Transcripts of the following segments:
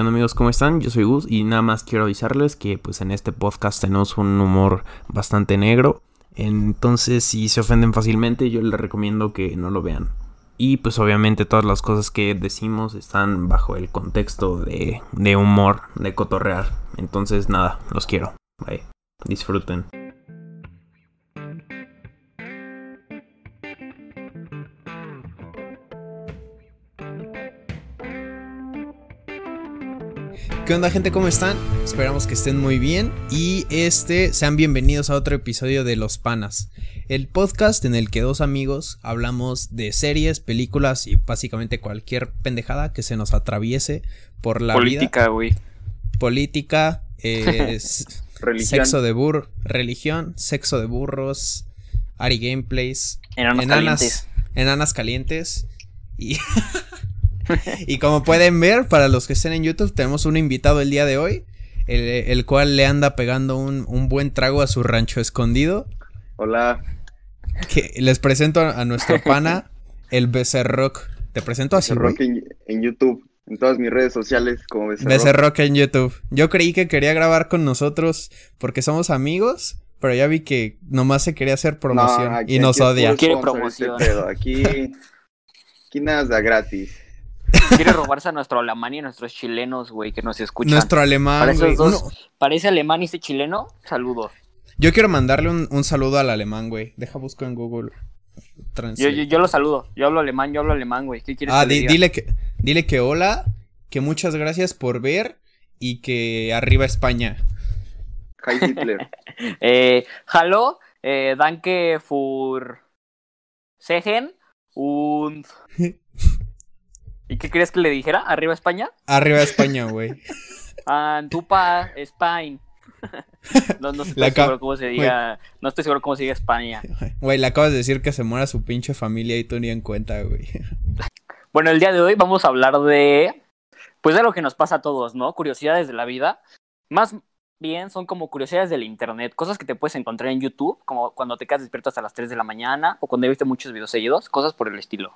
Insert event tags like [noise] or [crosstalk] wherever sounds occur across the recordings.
¿qué onda amigos? ¿Cómo están? Yo soy Gus y nada más quiero avisarles que pues en este podcast tenemos un humor bastante negro. Entonces si se ofenden fácilmente yo les recomiendo que no lo vean. Y pues obviamente todas las cosas que decimos están bajo el contexto de, de humor, de cotorrear. Entonces nada, los quiero. Bye. Disfruten. ¿Qué onda gente? ¿Cómo están? Esperamos que estén muy bien y este sean bienvenidos a otro episodio de Los Panas, el podcast en el que dos amigos hablamos de series, películas y básicamente cualquier pendejada que se nos atraviese por la Política, güey. Política, eh, [laughs] Religión. sexo de burro, religión, sexo de burros, Ari Gameplays, Enanos calientes. enanas calientes y [laughs] [laughs] [laughs] y como pueden ver, para los que estén en YouTube, tenemos un invitado el día de hoy, el, el cual le anda pegando un, un, buen trago a su rancho escondido. Hola. Que les presento a, a nuestro pana, [laughs] el Becerrock. Te presento así, Becerrock en, en, YouTube, en todas mis redes sociales como Becerrock. Becerrock en YouTube. Yo creí que quería grabar con nosotros porque somos amigos, pero ya vi que nomás se quería hacer promoción no, aquí, y nos aquí odia. Quiere promoción. Este aquí, aquí nada da gratis. Quiere robarse a nuestro alemán y a nuestros chilenos, güey, que nos escuchan. Nuestro alemán, Para güey. esos dos, Uno- ¿Parece alemán y este chileno? Saludos. Yo quiero mandarle un, un saludo al alemán, güey. Deja busco en Google. Yo, yo, yo lo saludo. Yo hablo alemán, yo hablo alemán, güey. ¿Qué quieres Ah, que le di- diga? dile que dile que hola, que muchas gracias por ver y que arriba España. Hi Hitler. [laughs] Eh, hallo, eh, danke für sehen und... [laughs] ¿Y qué crees que le dijera? ¿Arriba España? Arriba España, güey. [laughs] Antupa Spain. [laughs] No, no estoy seguro cómo se diga. No estoy seguro cómo se diga España. [laughs] Güey, le acabas de decir que se muera su pinche familia y tú ni en cuenta, güey. Bueno, el día de hoy vamos a hablar de. Pues de lo que nos pasa a todos, ¿no? Curiosidades de la vida. Más bien son como curiosidades del internet, cosas que te puedes encontrar en YouTube, como cuando te quedas despierto hasta las 3 de la mañana o cuando viste muchos videos seguidos, cosas por el estilo.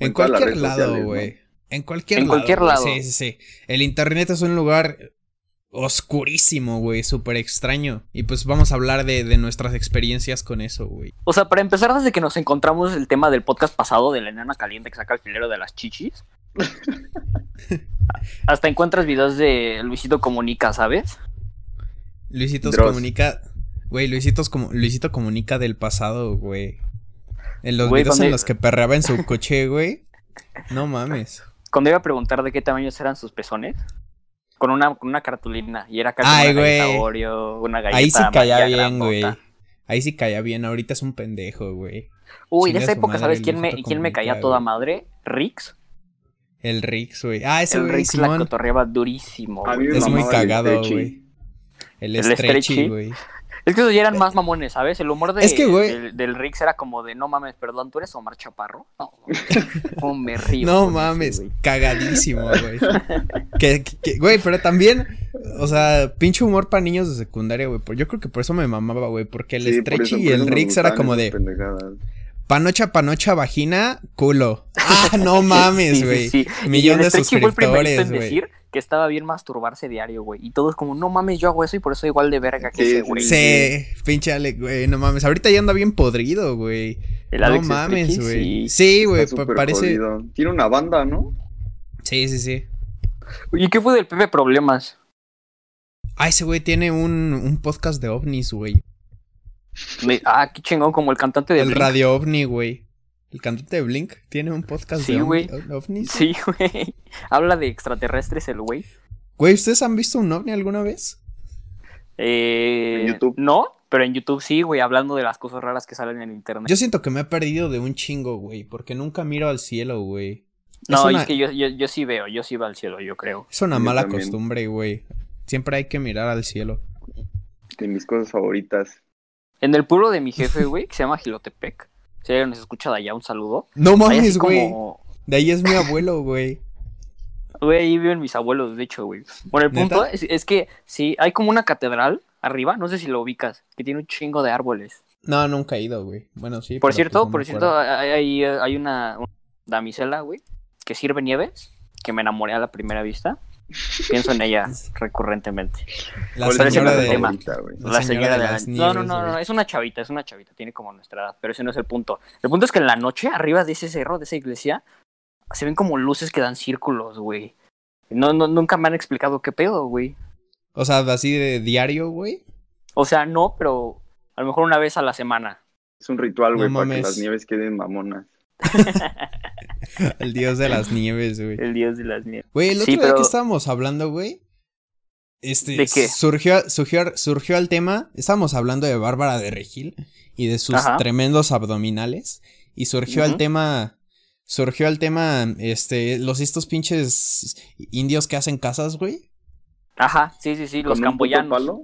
En En las cualquier lado, güey. En cualquier En lado. cualquier güey. lado. Sí, sí, sí. El internet es un lugar oscurísimo, güey, súper extraño. Y pues vamos a hablar de, de nuestras experiencias con eso, güey. O sea, para empezar, desde que nos encontramos el tema del podcast pasado de la enana caliente que saca el filero de las chichis, [laughs] hasta encuentras videos de Luisito Comunica, ¿sabes? Luisito Dross. comunica. Güey, Luisito, como, Luisito comunica del pasado, güey. En los Güey, videos en los que perreaba en su coche, güey. No mames. Cuando iba a preguntar de qué tamaños eran sus pezones, con una, con una cartulina, y era casi Ay, una galleta. Oreo, una galleta Ahí sí caía bien, güey. Ahí sí caía bien. Ahorita es un pendejo, güey. Uy, de esa época, madre, ¿sabes quién me, quién me caía toda madre? Rix. El Rix, güey. Ah, ese El Rix la cotorreaba durísimo. Es muy cagado, güey. El, El Stretchy. güey. Es que esos ya eran más mamones, ¿sabes? El humor de, Es que, güey- del, del Rix era como de, no mames, perdón, ¿tú eres Omar Chaparro? No, [laughs] ¿cómo me río? No mames, güey. cagadísimo, güey. [laughs] que, que- que- güey, pero también, o sea, pinche humor para niños de secundaria, güey. por- Yo creo que por eso me mamaba, güey, porque el Sí, por stretchy y el Rix era como de pendejadas. Panocha, panocha, vagina, culo. Ah, no [laughs] mames, Sí, sí, güey. sí. Millón Y el de primerito suscriptores, en güey. decir que estaba bien masturbarse diario, güey. Y todos como, no mames, yo hago eso y por eso igual de verga que Sí, ese, sí, güey. Sí, pinche Alex, güey, no mames. Ahorita ya anda bien podrido, güey. El No Alex mames, Stretchy, güey. sí. Sí, güey, parece. jodido. Tiene una banda, ¿no? Sí, sí, sí. Oye, ¿qué fue del Pepe Problemas? Ah, ese güey tiene un, un podcast de ovnis, güey. Me- ah, qué chingón, como el cantante de El Blink. Radio OVNI, güey. El cantante de Blink tiene un podcast Sí, de güey. ovni- ovnis. Sí, güey. [laughs] Habla de extraterrestres el güey. Güey, ¿ustedes han visto un ovni alguna vez? Eh, En YouTube. No, pero en YouTube sí, güey, hablando de las cosas raras que salen en internet. Yo siento que me he perdido de un chingo, güey, porque nunca miro al cielo, güey. no, es y una, es que yo, yo, yo sí veo, yo sí veo al cielo, yo creo. es una Yo mala también. costumbre, güey. Siempre hay que mirar al cielo. De mis cosas favoritas. En el pueblo de mi jefe, güey, que se llama Gilotepec. Si alguien nos escucha de allá, un saludo. No mames, güey. como... De ahí es mi abuelo, güey. Güey, ahí viven mis abuelos, de hecho, güey. Bueno, el punto es, es que sí, hay como una catedral arriba, no sé si lo ubicas, que tiene un chingo de árboles. No, nunca he ido, güey. Bueno, sí. Por cierto, pues no por cierto, hay, hay una, una damisela, güey, que sirve nieves, que me enamoré a la primera vista. Pienso en ella [laughs] recurrentemente. La ¿Cuál es Parece tu señora de... tema. La La, señora de las la... No, no, nieves, no, no, es una chavita, es una chavita, tiene como nuestra edad, pero ese no es el punto. El punto es que en la noche, arriba de ese cerro, de esa iglesia, se ven como luces que dan círculos, güey. No, no, nunca me han explicado qué pedo, güey. O sea, así de diario, güey. O sea, no, pero a lo mejor una vez a la semana. Es un ritual, güey, No para que las nieves queden mamonas. [laughs] El dios de las nieves, güey. El dios de las nieves. Güey, el otro Sí, día pero- que estábamos hablando, güey. Este, ¿De qué? Surgió, surgió, surgió el tema. Estábamos hablando de Bárbara de Regil y de sus Ajá. tremendos abdominales. Y surgió el Ujú. tema. Surgió el tema. Este. Los estos pinches indios que hacen casas, güey. Ajá, sí, sí, sí, los ¿Con un puto camboyanos.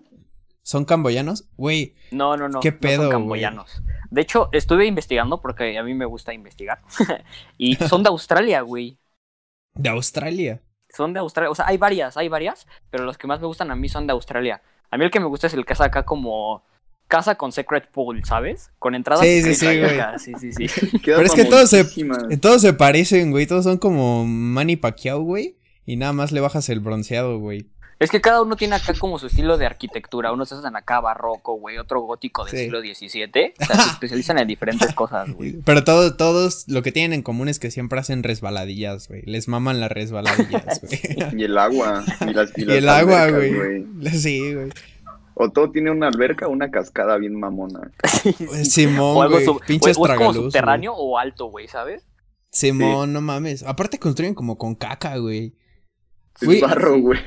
¿Son camboyanos? Güey. No, no, no. ¿Qué no pedo, son güey? camboyanos. De hecho, estuve investigando porque a mí me gusta investigar. [laughs] y son de Australia, güey. De Australia. Son de Australia. O sea, hay varias, hay varias, pero los que más me gustan a mí son de Australia. A mí el que me gusta es el que hace acá como casa con secret pool, ¿sabes? Con entradas Sí, sí, sí, güey. [laughs] Sí, sí, sí. [laughs] Pero es que todos se-. Todos se parecen, güey. Todos son como Manny Pacquiao, güey. Y nada más le bajas el bronceado, güey. Es que cada uno tiene acá como su estilo de arquitectura. Unos hacen acá barroco, güey. Otro gótico del Sí. siglo XVII. O sea, se especializan en diferentes cosas, güey. [laughs] Pero todo- todos lo que tienen en común es que siempre hacen resbaladillas, güey. Les maman las resbaladillas, [laughs] güey. Y el agua. Y, las, y y las el agua, güey. [laughs] Sí, güey. O todo tiene una alberca o una cascada bien mamona. Simón, O algo güey. sub- Pinches o- o es como subterráneo o alto, güey, ¿sabes? Simón, no mames. Aparte construyen como con caca, güey. Es Güey. barro, güey.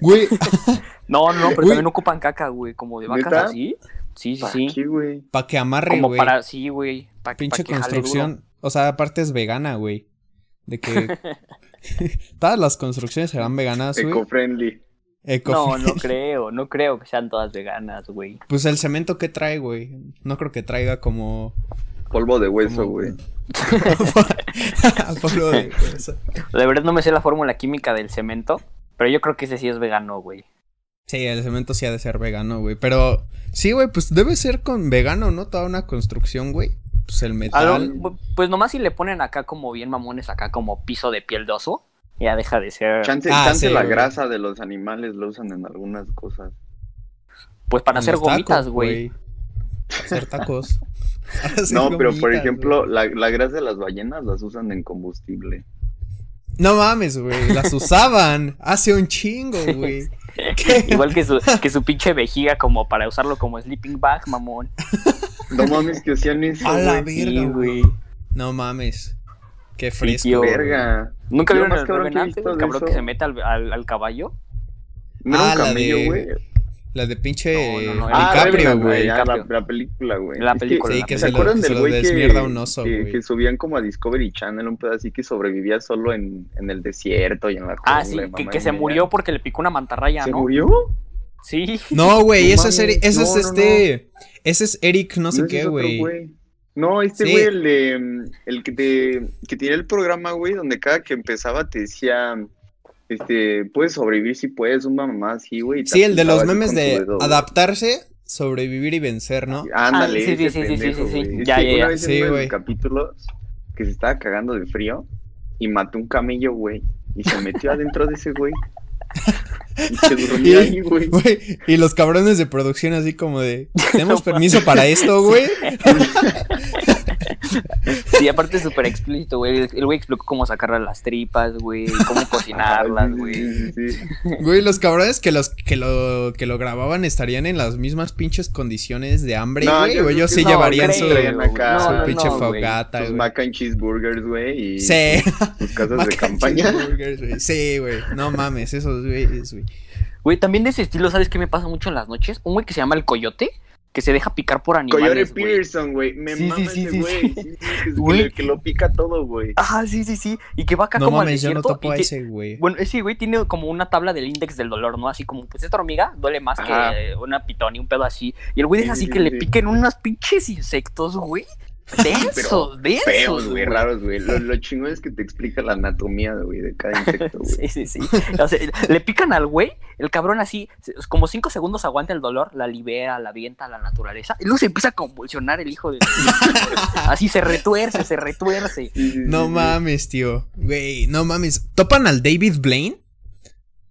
Güey, [laughs] No, no, no, pero Güey. también ocupan caca, güey, como de vacas ¿Neta? así. Sí, sí, ¿Para sí. qué, güey? pa' que amarre, Como güey. para, sí, güey. Pa, Pinche pa que jale construcción. O sea, aparte es vegana, güey. De que [laughs] [laughs] todas las construcciones serán veganas, güey. Eco-friendly. Eco-. No, no creo, no creo que sean todas veganas, güey. Pues el cemento que trae, güey. No creo que traiga como. Polvo de hueso, güey. [laughs] Polvo de hueso. De verdad no me sé la fórmula química del cemento, pero yo creo que ese sí es vegano, güey. Sí, el cemento sí ha de ser vegano, güey. Pero sí, güey, pues debe ser con vegano, ¿no? Toda una construcción, güey. Pues el metal. lo- pues nomás si le ponen acá como bien mamones, acá como piso de piel de oso, ya deja de ser. Chance, Ah, chance sí, la güey. grasa de los animales lo usan en algunas cosas. Pues para en hacer gomitas, tacos, güey. Hacer tacos. [laughs] No, pero por ejemplo, la, la grasa de las ballenas las usan en combustible. No mames, güey. Las usaban hace un chingo, güey. [laughs] Igual que su, que su pinche vejiga como para usarlo como sleeping bag, mamón. [laughs] No mames que hacían eso, A la güey. verga, güey. No mames. Qué fresco. Verga. ¿Nunca vieron más el cabrón que visto El cabrón que se mete al, al, al caballo. No Ah, un de- güey. La de pinche No, no, no, Ah, DiCaprio, güey. la, película, güey. La Es que- película, Sí, la que ¿Se se lo, del güey que, desmierda un oso, que, güey. que subían como a Discovery Channel un pedacito que sobrevivía solo en, en el desierto y en la Ah, jungla, sí, que, se murió porque le picó una mantarraya, ¿Se ¿no? murió? Sí. No, [laughs] güey, ese es, ese no, es no, este. Ese es Eric, no sé qué, güey. No, este Sí. güey, el de, mm, el que te, que tenía el programa, güey, donde cada que empezaba te decía, este, puedes sobrevivir si puedes, una mamá así, güey. Sí, el de los memes de dedo, adaptarse, sobrevivir y vencer, ¿no? Ándale, Ah, sí, sí, sí, sí, sí, pendejo, sí, sí. güey. Es Ya, ya, ya. Sí, uno de güey. capítulos que se estaba cagando de frío y mató un camello, güey, y se metió adentro de ese güey. [laughs] Y se durmió ahí, güey. Güey, y los cabrones de producción así como de, ¿tenemos [laughs] permiso para esto, güey? [laughs] Sí, aparte es súper explícito, güey. El güey explicó cómo sacarle las tripas, güey. Cómo cocinarlas, [laughs] güey. sí, sí, sí. Güey, los cabrones que los que lo que lo grababan estarían en las mismas pinches condiciones de hambre, No, güey, yo ellos no, llevarían creo, su, acá su No, pinche no, güey. fogata, Sus mac and cheeseburgers, güey, y Sí. sus casas Mac de campaña. Sí, güey. No mames, esos güeyes, güey. Güey, también de ese estilo, ¿sabes qué me pasa mucho en las noches? Un güey que se llama el coyote, que se deja picar por Coyote animales, güey. Pearson, güey. Me Sí, mama sí, sí, ese sí, güey. sí. Güey. que, lo pica todo, güey. Ah, sí, sí, sí. Y que va acá No como al mames, yo no desierto. topo a y que- ese, güey. Bueno, ese güey tiene como una tabla del índice del dolor, ¿no? Así como, pues esta hormiga duele más Ajá. que una pitón y un pedo así. Y el güey deja Sí, así sí, que sí, le sí. piquen unos pinches insectos, güey. Densos, densos. Feos, güey, güey. raros, güey. Lo, lo chingón es que te explica la anatomía, güey, de cada insecto, [laughs] güey. Sí, sí, sí. O sea, le pican al güey, el cabrón así, como cinco segundos aguanta el dolor, la libera, la avienta a la naturaleza, y luego se empieza a convulsionar el hijo de... [laughs] así se retuerce, se retuerce. No mames, tío. Güey, no mames. ¿Topan al David Blaine?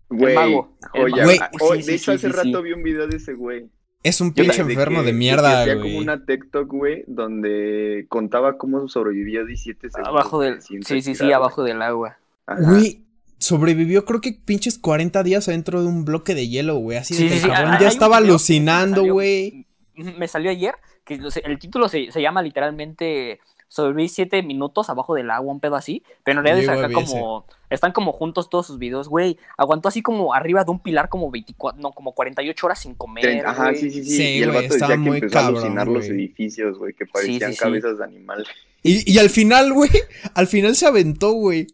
Güey, mago, el joya. mago. Sí, oh, sí, de hecho, sí, hace sí, rato sí. vi un video de ese güey. Es un pinche De que- enfermo de mierda, güey. como una TikTok, güey, donde contaba cómo sobrevivió 17 segundos. Abajo del. Sí, sí, sí, abajo del agua. Güey, sobrevivió creo que pinches 40 días adentro de un bloque de hielo, güey. Así de Sí, que sí, el sí, cabrón hay- ya estaba alucinando, güey. Me salió ayer que el título se, se llama literalmente Sobreviví 7 minutos abajo del agua, un pedo así. Pero en realidad acá como. Están como juntos todos sus videos, güey. Aguantó así como arriba de un pilar como 24, no, como 48 horas sin comer. Tren- Ajá, güey. sí, sí, sí. Sí, y el güey, vato estaba decía que muy empezó a cabrón, alucinar los edificios, güey, que parecían sí, sí. cabezas de animal. Y, y al final, güey, al final se aventó, güey.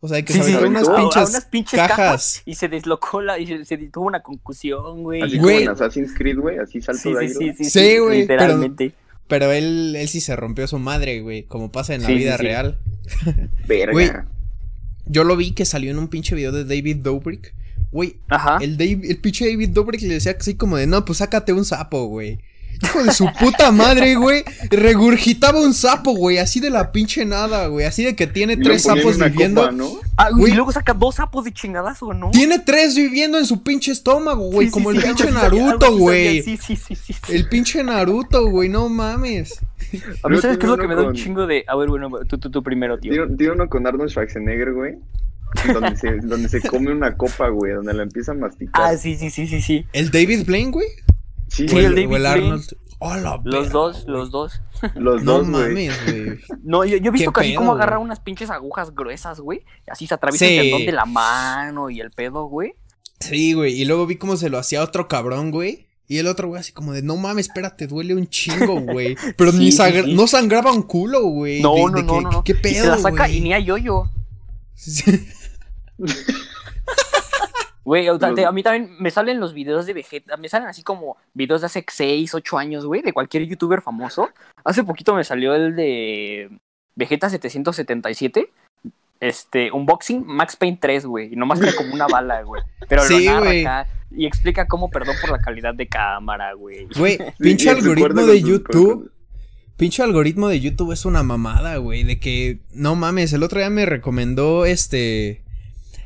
O sea, que Sí, se sí, aventó a- unas a pinches, unas pinches cajas. cajas. Y se deslocó la. Y se, se tuvo una concusión, güey. Así Güey. como en Assassin's Creed, güey, así salto Sí, de sí, aire. sí, sí, Sí, güey, Literalmente. Pero él, él sí se rompió su madre, güey. Como pasa en la Sí, sí, vida sí. real. [laughs] Verga. Güey. Yo lo vi que salió en un pinche video de David Dobrik. Güey, Ajá. el, Dave- el pinche David Dobrik le decía así como de, no, pues sácate un sapo, güey. Hijo de su puta madre, güey. Regurgitaba un sapo, güey. Así de la pinche nada, güey. Así de que tiene tres sapos viviendo. copa, ¿no? Ah, güey. y luego saca dos sapos de chingadazo, ¿no? Tiene tres viviendo en su pinche estómago, güey. Sí, como sí, el pinche Naruto, güey. sabía, Sí, sí, sí, sí. sí. El pinche Naruto, güey. No mames. A mí, ¿sabes qué es lo que me da un chingo de. A ver, bueno, tú, tú, tú primero, tío. Tiene uno con Arnold Schwarzenegger, güey. Donde se, donde se come una copa, güey, donde la empieza a masticar. Ah, sí, sí, sí, sí, sí. ¿El David Blaine, güey? Sí, Sí, O güey, el el, David o el Blaine. Arnold. Oh, la Los dos, los dos. los No dos, güey. mames, güey. [laughs] No, yo, yo he visto ¿Qué casi pedo, cómo agarra güey? unas pinches agujas gruesas, güey. y Así se atraviesa Sí. el tendón de la mano y el pedo, güey. Sí, güey. Y luego vi cómo se lo hacía otro cabrón, güey. Y el otro güey así como de, no mames, espérate, duele un chingo, [laughs] güey. Pero Sí, ni sangra- no sangraba un culo, güey. No, De- no, de no, que- no, no. ¿Qué Y pedo, se la saca y ni a yo-yo. [laughs] Güey, o sea, Los- te- a mí también me salen los videos de Vegeta, me salen así como videos de hace 6, 8 años, güey, de cualquier youtuber famoso. Hace poquito me salió el de Vegeta 777, este, unboxing Max Payne 3, güey, y nomás trae como una bala, güey. Pero Sí, lo narra güey. acá y explica cómo perdón por la calidad de cámara, güey. Güey, [laughs] pinche algoritmo de YouTube. Pinche algoritmo de YouTube es una mamada, güey. De que, no mames, el otro día me recomendó este.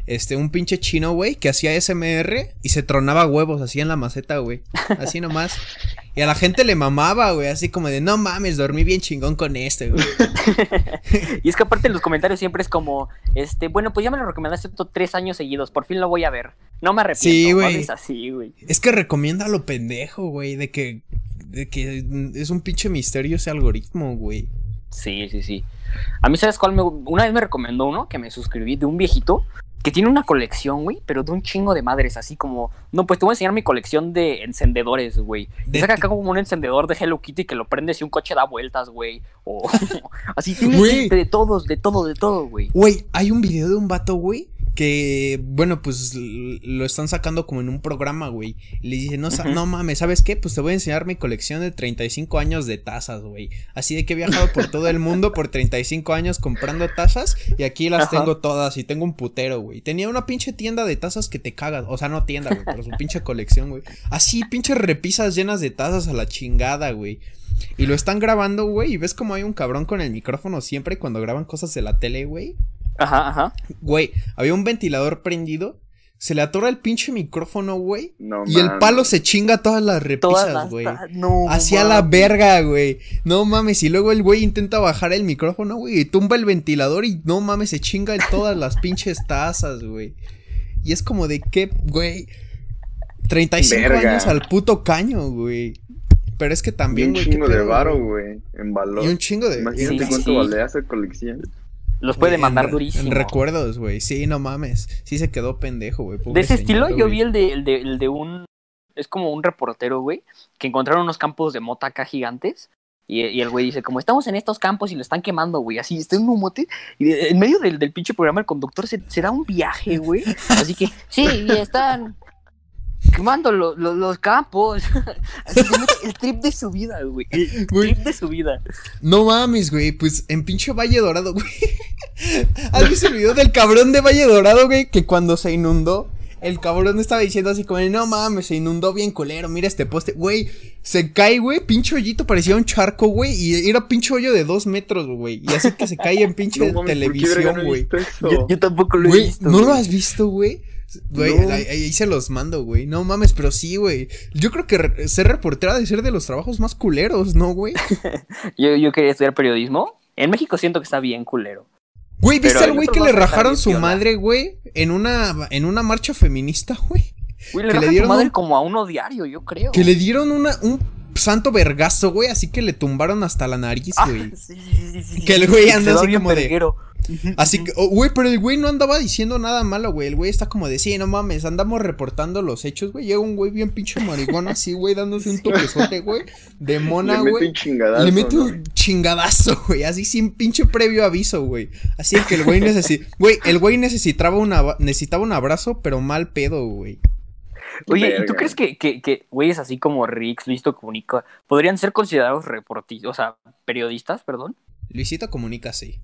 Este, un pinche chino, güey, que hacía SMR y se tronaba huevos así en la maceta, güey. Así nomás. Y a la gente le mamaba, güey, así como de, no mames, dormí bien chingón con este, güey. [laughs] Y es que aparte en los comentarios siempre es como, este, bueno, pues ya me lo recomendaste tú tres años seguidos, por fin lo voy a ver. No me arrepiento. Sí, güey. hables así, güey. Es que recomienda lo pendejo, güey, de que. De que es un pinche misterio ese algoritmo, güey. Sí, sí, sí. A mí, ¿sabes cuál? Me, una vez me recomendó uno que me suscribí de un viejito que tiene una colección, güey, pero de un chingo de madres, así como, no, pues te voy a enseñar mi colección de encendedores, güey. De Y saca acá como un encendedor de Hello Kitty que lo prendes y un coche da vueltas, güey. O [laughs] así tiene de todos, de todo, de todo, güey. Güey, hay un video de un vato, güey, que, bueno, pues lo están sacando como en un programa, güey. Y le dice, no, mames, ¿sabes qué? Pues te voy a enseñar mi colección de 35 años de tazas, güey. Así de que he viajado por todo el mundo por 35 años comprando tazas y aquí las Ajá. tengo todas y tengo un putero, güey. Tenía una pinche tienda de tazas que te cagas. O sea, no tienda, güey, pero su pinche colección, güey. Así, pinches repisas llenas de tazas a la chingada, güey. Y lo están grabando, güey, y ves como hay un cabrón con el micrófono siempre cuando graban cosas de la tele, güey. Ajá, ajá. Güey, había un ventilador prendido. Se le atora el pinche micrófono, güey. No, Y el palo se chinga todas las Todas repisas, las güey. No. Hacia la verga, güey. No mames. Y luego el güey intenta bajar el micrófono, güey. Y tumba el ventilador y no mames, se chinga en todas las [laughs] pinches tazas, güey. Y es como de qué, güey. 35 Verga. años al puto caño, güey. Pero es que Y también, un güey. qué chingo de varo, güey, en valor. Y un chingo de. Imagínate Sí, cuánto sí. valía esa colección. Los puede Güey, demandar en- durísimo. En recuerdos, güey. Sí, no mames. Sí se quedó pendejo, güey. De ese estilo, yo vi el de, el de, el de un. Es como un reportero, güey, que encontraron unos campos de mota acá gigantes. Y, y el güey dice, como estamos en estos campos y lo están quemando, güey, así está en un mote. Y de- en medio del, del pinche programa, el conductor se, se da un viaje, güey. Así que, sí, y están quemando lo- lo- los campos. [laughs] Se el trip de su vida, güey. El Güey. trip de su vida. No mames, güey. Pues en pinche Valle Dorado, güey. [laughs] ¿Has visto el video del cabrón de Valle Dorado, güey? Que cuando se inundó, el cabrón estaba diciendo así como, no mames, se inundó bien culero, mira este poste. Güey, se cae, güey, pinche hoyito, parecía un charco, güey. Y era pinche hoyo de dos metros, güey. Y así que se cae en pinche [laughs] No mames, ¿por qué verga televisión, güey. Yo, yo tampoco lo he visto. ¿no lo has visto, güey? Güey, No. ahí, ahí se los mando, güey. No mames, pero sí, güey. Yo creo que re- ser reportera debe ser de los trabajos más culeros, ¿no, güey? [laughs] Yo, yo quería estudiar periodismo. En México siento que está bien culero. Güey, ¿viste al güey que le rajaron su madre, güey? En una, en una marcha feminista, güey. Güey, le Que le rajan dieron su madre un- como a uno diario, yo creo. Que le dieron una, un santo vergazo, güey, así que le tumbaron hasta la nariz, Ah, güey. sí, sí, sí, sí, Que el güey anda da así como de-. [laughs] Así que, oh, güey, pero el güey no andaba diciendo nada malo, güey. El güey está como de, sí, no mames, andamos reportando los hechos, güey. Llega un güey bien pinche maricón así, güey, dándose un toquezote, güey. De mona, Le mete güey. un chingadazo. Le mete ¿no? un chingadazo, güey, así sin pinche previo aviso, güey. Así que el güey necesitaba, güey, el güey necesitaba, una, necesitaba un abrazo, pero mal pedo, güey. Oye, ¿y tú crees que, que, que güeyes así como Rix, Listo Comunica, podrían ser considerados reportistas, o sea, periodistas, perdón? Luisito comunica así.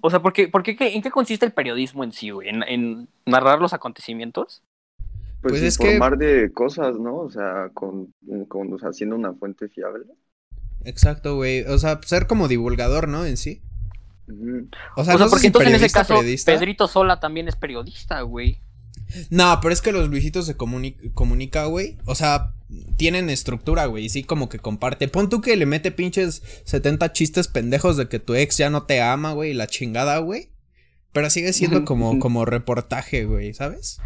O sea, ¿por qué, por qué, qué- ¿en qué consiste el periodismo en sí, güey? ¿En, en narrar los acontecimientos? Pues, Pues es que- informar de cosas, ¿no? O sea, con, con o sea, haciendo una fuente fiable. Exacto, güey. O sea, ser como divulgador, ¿no? En sí. O sea, o sea, no porque entonces en ese periodista, caso periodista. Pedrito Sola también es periodista, güey. No, pero es que los Luisitos se comuni- comunica, güey. O sea, tienen estructura, güey. Sí, como que comparte. Pon tú que le mete pinches 70 chistes pendejos de que tu ex ya no te ama, güey. y La chingada, güey. Pero sigue siendo como, como reportaje, güey, ¿sabes?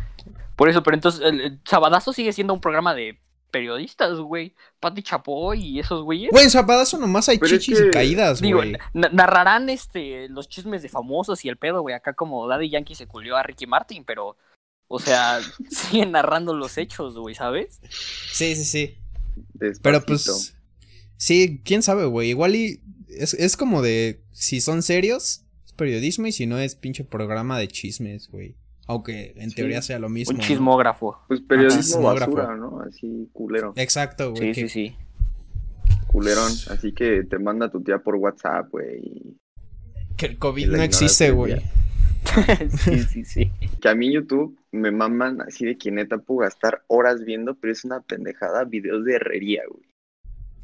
Por eso, pero entonces el, el Sabadazo sigue siendo un programa de periodistas, güey. Pati Chapoy y esos güeyes. Güey, en Zapadazo nomás hay Pero es chichis y que- caídas, Digo, güey. na- narrarán este los chismes de famosos y el pedo, güey. Acá como Daddy Yankee se culió a Ricky Martin, pero, o sea, [laughs] siguen narrando los hechos, güey, ¿sabes? Sí, sí, sí. Despacito. Pero pues. Sí, quién sabe, güey. Igual y. Es, es como de. Si son serios, es periodismo. Y si no, es pinche programa de chismes, güey. Aunque en Sí. teoría sea lo mismo. Un ¿no? chismógrafo. Pues periodismo chismógrafo. basura, ¿no? Así culero. Exacto, güey. Sí, que- sí, sí. Culerón. Así que te manda tu tía por WhatsApp, güey. Que el COVID no existe, güey. [laughs] sí, sí, sí. Que a mí YouTube me maman así de que neta puedo gastar horas viendo, pero es una pendejada videos de herrería, güey.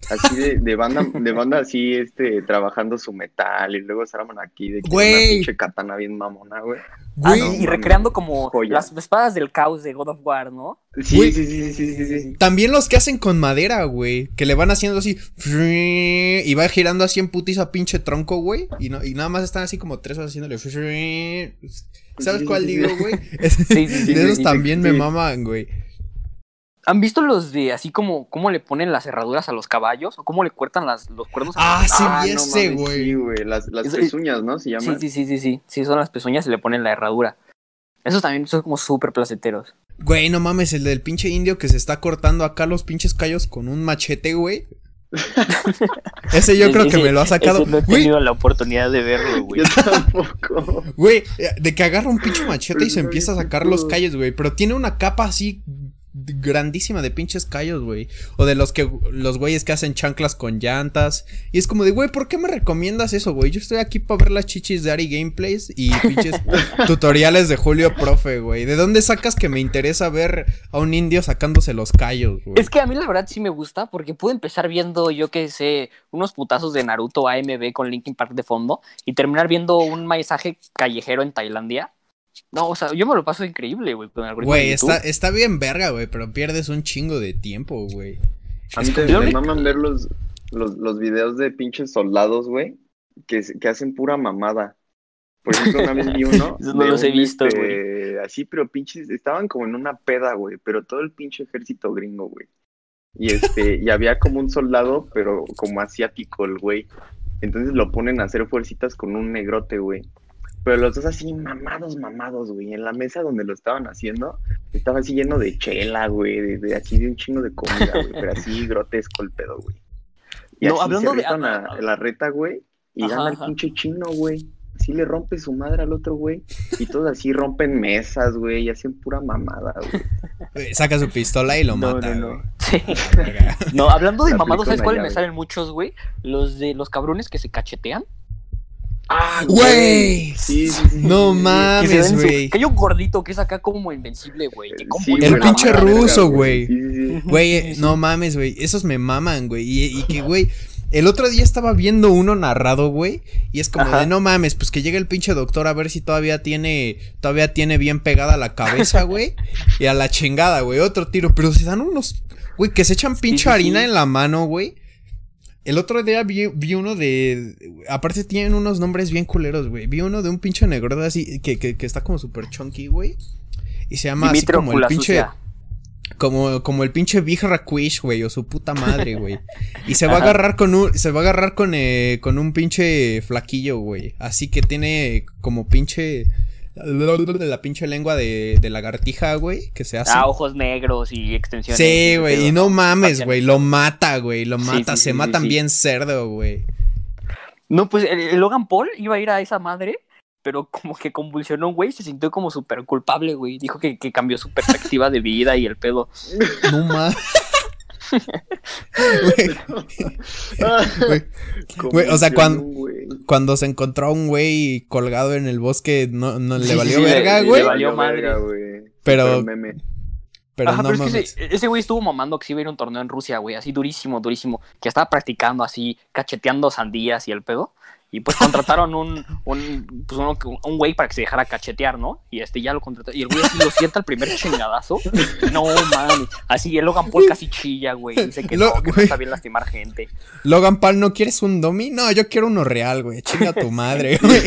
Así de, de banda, de banda así, este, trabajando su metal, y luego se arman aquí de que Güey. una pinche katana bien mamona, güey. Ah, y recreando como Joya. las espadas del caos de God of War, ¿no? Sí, Güey. sí, sí, sí, sí, sí, sí. También los que hacen con madera, güey. Que le van haciendo así. [laughs] Y va girando así en putiza pinche tronco, güey. Y, no, y nada más están así como tres horas haciéndole. [laughs] ¿Sabes cuál digo, güey? Sí, sí, sí. De esos sí, también sí. me maman, güey. ¿Han visto los de así como cómo le ponen las cerraduras a los caballos? ¿O cómo le cortan las, los cuernos a Ah, los sí, Ah, vi no ese, mames, güey. Sí, güey, las, las Eso- pezuñas, ¿no? Se Sí, llaman. sí, sí, sí, sí. Sí, son las pezuñas y le ponen la herradura. Esos también son como súper placenteros. Güey, no mames, el del pinche indio que se está cortando acá los pinches callos con un machete, güey. [laughs] Ese yo Sí, creo sí, que sí. me lo ha sacado. Ese no he Güey, tenido la oportunidad de verlo, güey. Yo tampoco. Güey, de que agarra un pinche machete y se empieza a sacar los todo. callos, güey. Pero tiene una capa así grandísima de pinches callos, güey. O de los que los güeyes que hacen chanclas con llantas. Y es como de, güey, ¿por qué me recomiendas eso, güey? Yo estoy aquí para ver las chichis de Ari Gameplays y pinches [laughs] tutoriales de Julio Profe, güey. ¿De dónde sacas que me interesa ver a un indio sacándose los callos, güey? Es que a mí la verdad sí me gusta porque puedo empezar viendo, yo qué sé, unos putazos de Naruto AMB con Linkin Park de fondo y terminar viendo un mensaje callejero en Tailandia. No, o sea, yo me lo paso increíble, güey, con el algoritmo Güey, está, está bien verga, güey, pero pierdes un chingo de tiempo, güey. A mí me maman ver los, los, los videos de pinches soldados, güey, que, que hacen pura mamada. Por ejemplo, una vez vi [laughs] uno. No los he visto, este, Así, pero pinches, estaban como en una peda, güey, pero todo el pinche ejército gringo, güey. Y este, y había como un soldado, pero como asiático el güey. Entonces lo ponen a hacer fuercitas con un negrote, güey. Pero los dos así mamados, mamados, güey. En la mesa donde lo estaban haciendo, estaba así lleno de chela, güey, de, de así de un chingo de comida, güey. [laughs] Pero así grotesco el pedo, güey. Y No, así hablando se de- a- la reta, güey. Y Ajá, gana el pinche chino, güey. Así le rompe su madre al otro, güey. Y todos así rompen mesas, güey. Y hacen pura mamada, güey. Saca su pistola y lo No, mata, no, no. Sí. No, hablando de mamados, ¿sabes cuáles me salen muchos, güey? Los de los cabrones que se cachetean. ¡Ah, Güey. Sí, sí, sí, No mames. güey. que hay un gordito que es acá como invencible, güey. Que como Sí, El pinche ruso, güey. Sí, sí, sí. Güey, sí. no mames, güey. Esos me maman, güey. Y, y que, güey, el otro día estaba viendo uno narrado, güey, y es como Ajá. de no mames, pues que llegue el pinche doctor a ver si todavía tiene, todavía tiene bien pegada la cabeza, [laughs] güey, y a la chingada, güey, otro tiro, pero se dan unos, güey, que se echan pinche sí, harina sí. en la mano, güey. El otro día vi, vi uno de, aparte tienen unos nombres bien culeros, güey, vi uno de un pinche negro así, que, que, que está como súper chunky, güey, y se llama Dimitri así como el pinche... Sucia. Como, como el pinche Big Raquish, güey, o su puta madre, güey. Y se va a agarrar con un, se va a agarrar con, eh, con un pinche flaquillo, güey. Así que tiene como pinche, la pinche lengua de, de lagartija, güey, que se hace. Ah, ojos negros y extensiones. sí, güey, y no mames, güey, lo mata, güey, lo mata, sí, se sí, matan bien cerdo, güey. No, pues el, Logan Paul iba a ir a esa madre, pero como que convulsionó güey, se sintió como súper culpable, güey. Dijo que, que cambió su perspectiva de vida y el pedo. No mames. Güey, güey, Güey, o sea, cuando- cuando se encontró a un güey colgado en el bosque, no, no le sí, valió sí, le- verga, le güey. valió madre. güey. Pero- meme. Pero Ajá, no pero es que mames. ese- ese güey estuvo mamando que sí iba a ir a un torneo en Rusia, güey, así durísimo, durísimo, que estaba practicando así, cacheteando sandías y el pedo. Y pues contrataron un, un, pues uno, un güey para que se dejara cachetear, ¿no? Y este ya lo contrató. Y el güey así lo sienta el primer chingadazo. No mames. Así el Logan Paul casi chilla, güey. Dice que Lo- no, que no está bien lastimar gente. Logan Paul, ¿no quieres un domi? No, yo quiero uno real, güey. Chinga tu madre, [laughs] güey.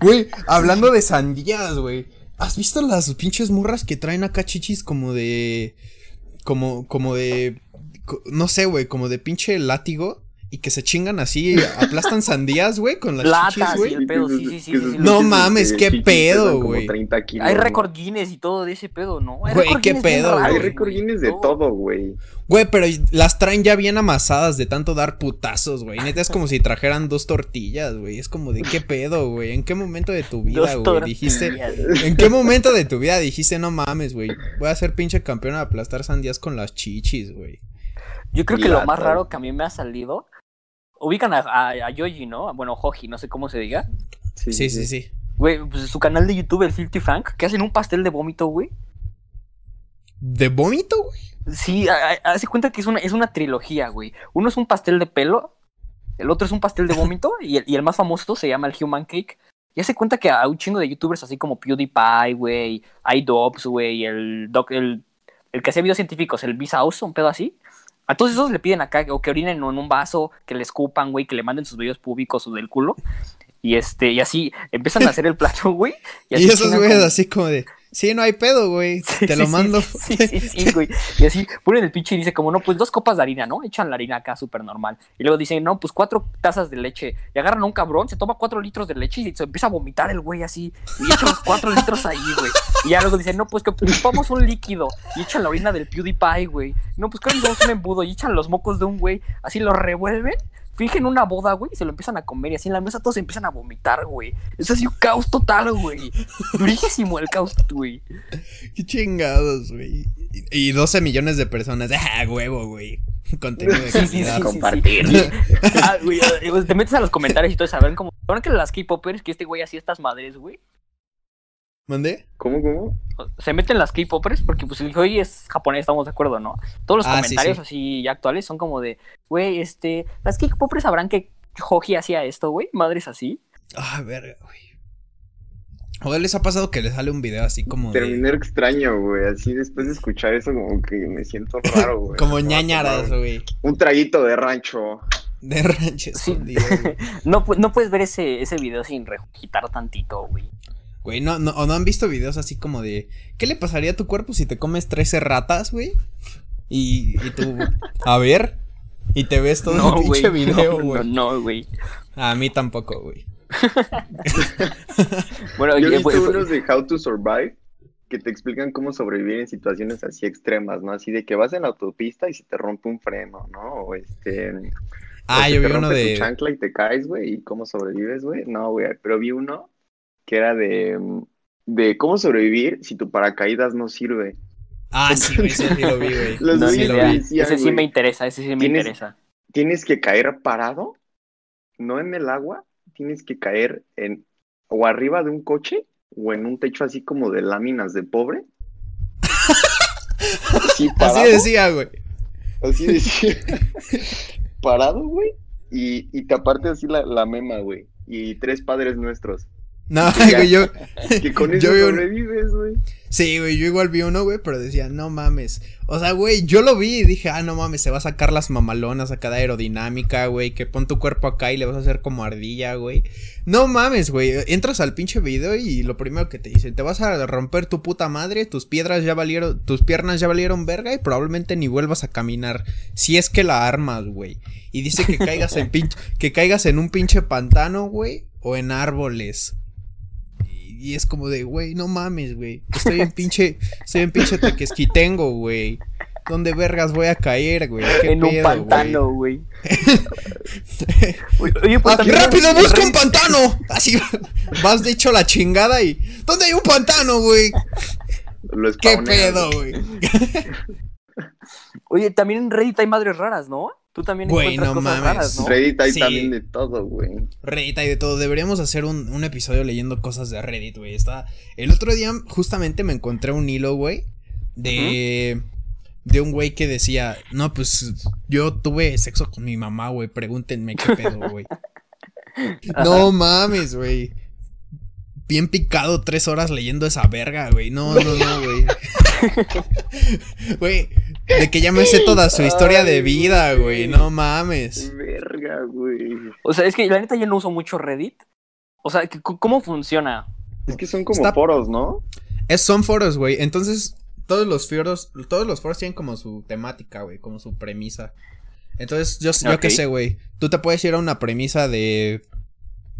Güey, hablando de sandías, güey. ¿Has visto las pinches murras que traen acá chichis como de. como, como de. No sé, güey, como de pinche látigo? Y que se chingan así, aplastan sandías, güey, con las Latas chichis, y güey. el pedo, sí, sí, sí, sí, sí, No mames, este, qué pedo, güey. 30 kilos, Hay récord Guinness y todo de ese pedo, ¿no? Güey, qué pedo, Hay récord Guinness de todo, güey. Güey, pero las traen ya bien amasadas de tanto dar putazos, güey. Neta es como si trajeran dos tortillas, güey. Es como de qué pedo, güey. ¿En qué momento de tu vida, güey? Dijiste. ¿En qué momento de tu vida dijiste, no mames, güey? Voy a ser pinche campeón a aplastar sandías con las chichis, güey? Yo creo que lo más raro que a mí me ha salido. Ubican a, a, a Yoji, ¿no? Bueno, Hoji, no sé cómo se diga. Sí, sí, sí. Güey, pues su canal de YouTube, el Filthy Frank, que hacen un pastel de vómito, güey. ¿De vómito, güey? Sí, hace cuenta que es una, es una trilogía, güey. Uno es un pastel de pelo, el otro es un pastel de vómito, [laughs] y el, y el más famoso se llama el Human Cake. Y hace cuenta que a un chingo de youtubers así como PewDiePie, güey, iDobbs, güey, el, doc, el, el que hacía videos científicos, el Visaus, un pedo así. A todos esos le piden acá o que orinen en un vaso, que le escupan, güey, que le manden sus videos públicos o del culo. Y este, y así empiezan a hacer el plato, güey. Y, [laughs] así esos güeyes como- así como de, sí, no hay pedo, güey. [laughs] Sí, Te sí, lo mando. Sí, [laughs] sí, sí, güey. Y así ponen el pinche y dice como, no, pues dos copas de harina, ¿no? Echan la harina acá súper normal. Y luego dicen, no, pues cuatro tazas de leche. Y agarran a un cabrón, se toma cuatro litros de leche y se empieza a vomitar el güey así. Y echan los cuatro litros ahí, güey. Y ya luego dicen, no, pues que ocupamos un líquido. Y echan la orina del PewDiePie, güey. No, pues que un embudo. Y echan los mocos de un güey. Así lo revuelven. Fingen una boda, güey, y se lo empiezan a comer. Y así en la mesa todos empiezan a vomitar, güey. Es así un caos total, güey. Durísimo el caos, güey. Qué chingados, güey. Y, y 12 millones de personas. Ah, huevo, güey. Contenido de Sí, sí, compartir. Ah, güey, te metes a los comentarios y todo, saben como, ¿saben que las K-popers que este güey hacía estas madres, güey? ¿Mandé? ¿Cómo, cómo? Se meten las K-popers porque pues el güey es japonés, estamos de acuerdo, ¿no? Todos los Ah, comentarios sí. así ya actuales son como de, güey, este, las K-popers sabrán que Hoji hacía esto, güey, madres así. Ah, verga, güey. ¿O les ha pasado que les sale un video así como de... Terminé extraño, güey. Así después de escuchar eso, como que me siento [laughs] raro, güey. Como ñañaras, güey. Un traguito de rancho. De rancho Sí. güey. [laughs] No, no puedes ver ese, ese video sin regitar tantito, güey. Güey, no, no, ¿o no han visto videos así como de... ¿Qué le pasaría a tu cuerpo si te comes 13 ratas, güey? Y, y tú... A ver... Y te ves todo No, pinche video, no, güey. no, no, güey. A mí tampoco, güey. [laughs] Bueno, Yo he oye, visto güey, unos de How to Survive que te explican cómo sobrevivir en situaciones así extremas, ¿no? Así de que vas en la autopista y se te rompe un freno, ¿no? O este... Ah, o yo te vi uno tu de... chancla y te caes, güey, y cómo sobrevives, güey. No, güey, pero vi uno que era de... de cómo sobrevivir si tu paracaídas no sirve. Ah, sí, ese sí lo vi, güey. [laughs] Los no, sí ni lo idea. vi. decían, Ese sí me interesa, ese sí me ¿Tienes- interesa. Tienes que caer parado, no en el agua, tienes que caer en o arriba de un coche o en un techo así como de láminas de pobre. Sí, [laughs] Así decía, güey. así decía. [laughs] parado, güey, y, y te aparte así la, la mema, güey. Y tres padres nuestros. No, [laughs] güey, yo. Que con [laughs] Yo eso un- sobrevives, güey. Sí, güey, yo igual vi uno, güey, pero decía, no mames. O sea, güey, yo lo vi y dije, ah, no mames, se va a sacar las mamalonas acá de aerodinámica, güey, que pon tu cuerpo acá y le vas a hacer como ardilla, güey. No mames, güey, entras al pinche video y lo primero que te dicen, te vas a romper tu puta madre, tus piedras ya valieron, tus piernas ya valieron verga y probablemente ni vuelvas a caminar, si es que la armas, güey. Y dice que caigas en [laughs] pinche, que caigas en un pinche pantano, güey, o en árboles. Y es como de, güey, no mames, güey. Estoy en pinche, estoy en pinche tequesquitengo, güey. ¿Dónde vergas voy a caer, güey? ¿Qué en un pedo, pantano, güey. Oye, pues Ah, ¡Rápido, busca un pantano! Así vas de hecho a la chingada y. ¿Dónde hay un pantano, güey? Lo ¿Qué pedo, güey? Oye, también en Reddit hay madres raras, ¿no? Tú también Güey, encuentras no cosas mames. raras, ¿no? Reddit hay Sí. también de todo, güey. Reddit hay de todo. Deberíamos hacer un, un episodio leyendo cosas de Reddit, güey. Está. El otro día, justamente me encontré un hilo, güey. De. De un güey que decía. No, pues. Yo tuve sexo con mi mamá, güey. Pregúntenme qué pedo, [laughs] güey. no mames, güey. Bien picado tres horas leyendo esa verga, güey. No, no, no, güey. [laughs] [laughs] Güey. De que ya me sé toda su historia de vida, güey. No mames. Verga, güey. O sea, es que la neta yo no uso mucho Reddit. O sea, que- ¿cómo funciona? Es que son como Está- foros, ¿no? Es, son foros, güey. Entonces, todos los foros, todos los foros tienen como su temática, güey, como su premisa. Entonces, yo, yo qué sé, güey. Tú te puedes ir a una premisa de.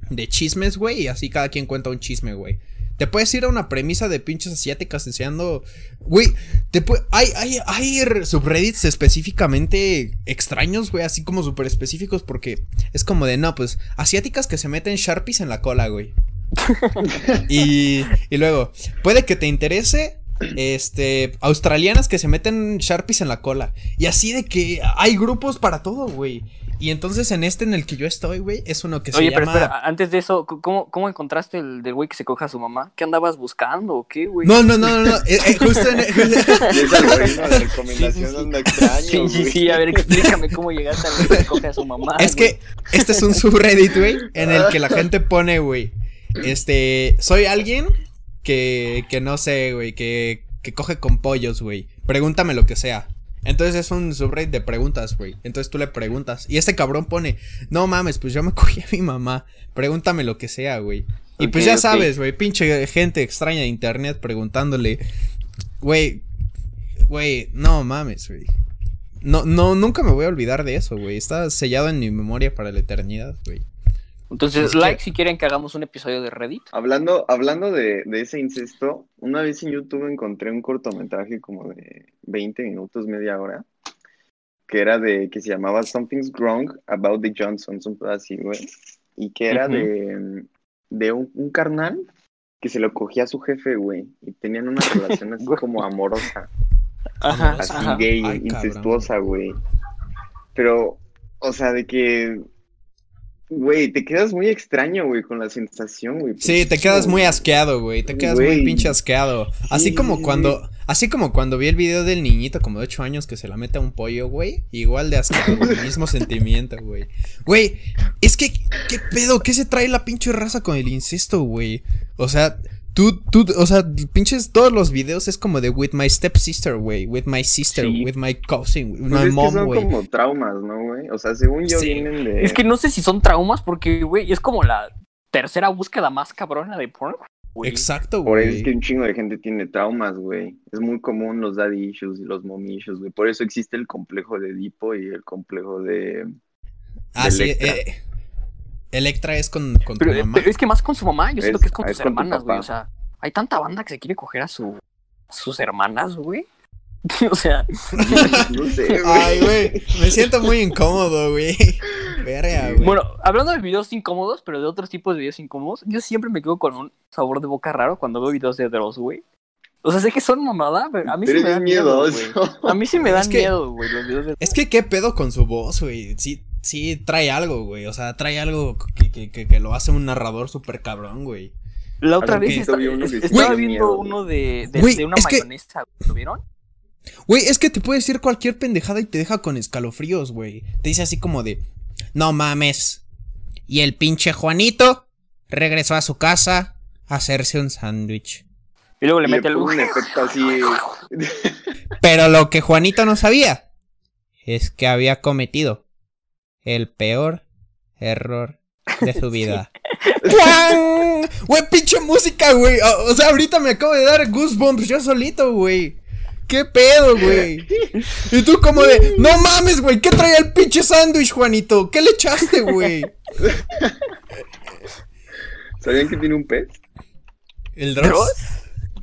de chismes, güey, y así cada quien cuenta un chisme, güey. Te puedes ir a una premisa de pinches asiáticas enseñando. Güey, te hay, hay, hay subreddits específicamente extraños, güey, así como súper específicos, porque es como de, no, pues, asiáticas que se meten sharpies en la cola, güey. [laughs] y, y luego, puede que te interese. Este, australianas que se meten sharpies en la cola. Y así de que hay grupos para todo, güey. Y entonces en este en el que yo estoy, güey, es uno que se Oye, pero llama. espera, antes de eso, ¿cómo, cómo encontraste el del güey que se coja a su mamá? ¿Qué andabas buscando o qué, güey? No, no, no, no, no. eh, eh, justo en. [laughs] Algoritmo [laughs] de recomendación Sí, sí, sí. anda extraño, Sí, sí, sí, a ver, explícame cómo llegaste al güey que se coge a su mamá. Es güey. que este es un subreddit, güey, en el que la [laughs] gente pone, güey, este, soy alguien que, que no sé, güey, que, que coge con pollos, güey. Pregúntame lo que sea. Entonces es un subreddit de preguntas, güey. Entonces tú le preguntas. Y este cabrón pone, no mames, pues yo me [laughs] cogí a mi mamá. Pregúntame lo que sea, güey. Y pues ya sabes, güey, pinche gente extraña de internet preguntándole, güey, güey, no mames, güey. No, no, nunca me voy a olvidar de eso, güey. Está sellado en mi memoria para la eternidad, güey. Entonces, es que- like si quieren que hagamos un episodio de Reddit. Hablando, hablando de, de ese incesto, una vez en YouTube encontré un cortometraje como de 20 minutos, media hora, que era de, que se llamaba Something's Wrong About the Johnsons, un así, güey, y que era de, de un, un carnal que se lo cogía a su jefe, güey, y tenían una relación así [laughs] como amorosa, Ajá, así ajá. gay, Ay, cabrón. incestuosa, güey. Pero, o sea, de que, güey, te quedas muy extraño, güey, con la sensación, güey. Sí, te quedas muy asqueado, güey. Te quedas muy pinche asqueado. Así Sí, como cuando. Así como cuando vi el video del niñito como de 8 años que se la mete a un pollo, güey. Igual de asqueado, güey, el mismo sentimiento, güey. Güey, es que, ¿qué pedo? ¿Qué se trae la pinche raza con el incesto, güey? O sea, tú, tú, o sea, pinches todos los videos es como de with my stepsister, güey. With my sister, Sí. with my cousin, with Pues my es que mom, son güey. como traumas, ¿no, güey? O sea, según yo Sí. vienen de... Es que no sé si son traumas porque, güey, es como la tercera búsqueda más cabrona de porn. güey. Exacto, Por eso güey. es que un chingo de gente tiene traumas, güey. Es muy común los daddy issues y los mom issues, güey. Por eso existe el complejo de Edipo y el complejo de... Ah, sí, eh, Electra es con, con tu Pero, mamá. pero es que más con su mamá, yo siento que es con es tus con tu hermanas, güey. O sea, hay tanta banda que se quiere coger a su, a sus hermanas, güey. [laughs] o sea, [laughs] No sé, güey. Ay, güey, me siento muy incómodo, güey. Verga, güey. bueno, hablando de videos incómodos, pero de otros tipos de videos incómodos, yo siempre me quedo con un sabor de boca raro cuando veo videos de Dross, güey. O sea, sé que son mamada, pero a mí sí me dan miedo, güey. A mí sí me Es dan que- miedo, güey, los videos de Es que qué pedo con su voz, güey. Sí, sí trae algo, güey. O sea, trae algo que, que, que, que lo hace un narrador súper cabrón, güey. La otra vez uno que estaba viendo miedo, uno de, de, Güey, de una es que- mayonesa, ¿lo vieron? Güey, es que te puede decir cualquier pendejada y te deja con escalofríos, güey. Te dice así como de, no mames. Y el pinche Juanito regresó a su casa a hacerse un sándwich. Y luego le Y mete el... un efecto así. [laughs] Pero lo que Juanito no sabía es que había cometido el peor error de su [laughs] vida. ¡Guau! Güey, pinche música, güey. O, o sea, ahorita me acabo de dar goosebumps yo solito, güey. ¿Qué pedo, güey? Y tú como de, no mames, güey, ¿qué traía el pinche sándwich, Juanito? ¿Qué le echaste, güey? ¿Sabían que tiene un pez? ¿El ¿Dross? Dross?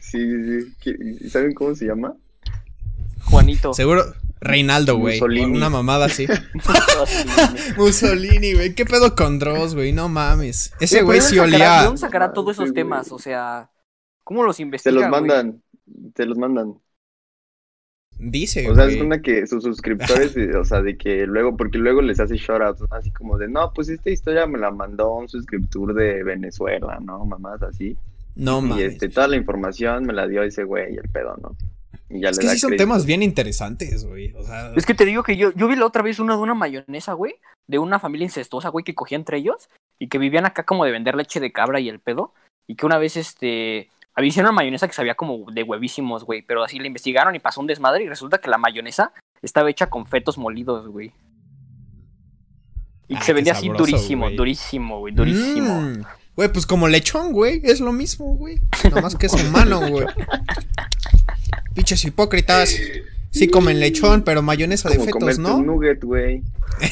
Sí, sí, sí. ¿Qué- ¿Saben cómo se llama? Juanito. Seguro, Reinaldo, güey. Mussolini. Una mamada así. [laughs] Mussolini, güey. ¿Qué pedo con Dross, güey? No mames. Ese güey ¿de sí ¿De olía. dónde sacará todos esos temas? O sea, ¿cómo los Te investiga, los güey? mandan. Te los mandan. Dice, O sea, es una que sus suscriptores, [laughs] o sea, de que luego, porque luego les hace shoutouts, ¿no? así como de, no, pues esta historia me la mandó un suscriptor de Venezuela, ¿no? Mamás así. No y mames. este, toda la información me la dio ese güey, el pedo, ¿no? Y ya Es le que da sí son crédito. temas bien interesantes, güey. O sea, Es que te digo que yo, yo vi la otra vez una de una mayonesa, güey, de una familia incestuosa, güey, que cogía entre ellos y que vivían acá como de vender leche de cabra y el pedo. Y que una vez, este, había una mayonesa que sabía como de huevísimos, güey, pero así la investigaron y pasó un desmadre y resulta que la mayonesa estaba hecha con fetos molidos, güey. Y que se vendía así sabroso, durísimo, durísimo, güey, durísimo. mm, Güey, pues como lechón, güey. Es lo mismo, güey. Nada más que es humano, güey. [laughs] Pinches hipócritas. Sí comen lechón, pero mayonesa de fetos, ¿no? un nugget, güey.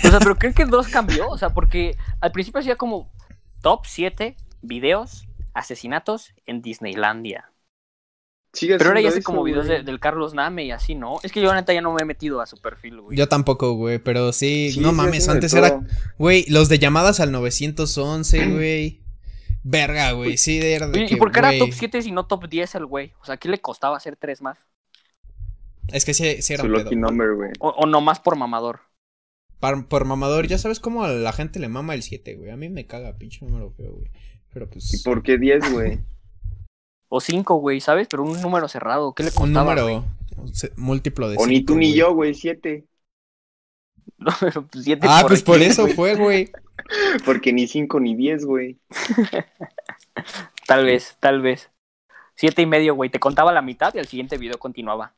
O sea, pero creen que Dross cambió, o sea, porque al principio hacía como top 7 videos, asesinatos en Disneylandia. Sigue Pero ahora ya hace como videos de- del Carlos Name y así, ¿no? Es que yo neta ya no me he metido a su perfil, güey. Yo tampoco, güey, pero sí, Sí, no sí, mames, antes era, güey, los de llamadas al 911, güey. Verga, güey, sí, era de Oye, que, ¿Y por qué era top 7 y no top 10 el güey? O sea, ¿qué le costaba hacer tres más? Es que sí, sí era Su un pedo, lucky güey. number, güey. O, o nomás por mamador. Par- por mamador, ya sabes cómo a la gente le mama el 7, güey. A mí me caga, pinche número feo, güey. Pero pues. ¿Y por qué 10, güey? [laughs] O 5, güey, ¿sabes? Pero un número cerrado. ¿Qué le un costaba? número se- múltiplo de O ni cinco, tú ni güey. yo, güey, 7. [laughs] No, pero pues, siete Ah, pues por eso fue, güey. Porque ni 5 ni 10, güey. [laughs] Tal vez, tal vez. Siete y medio, güey. Te contaba la mitad y el siguiente video continuaba.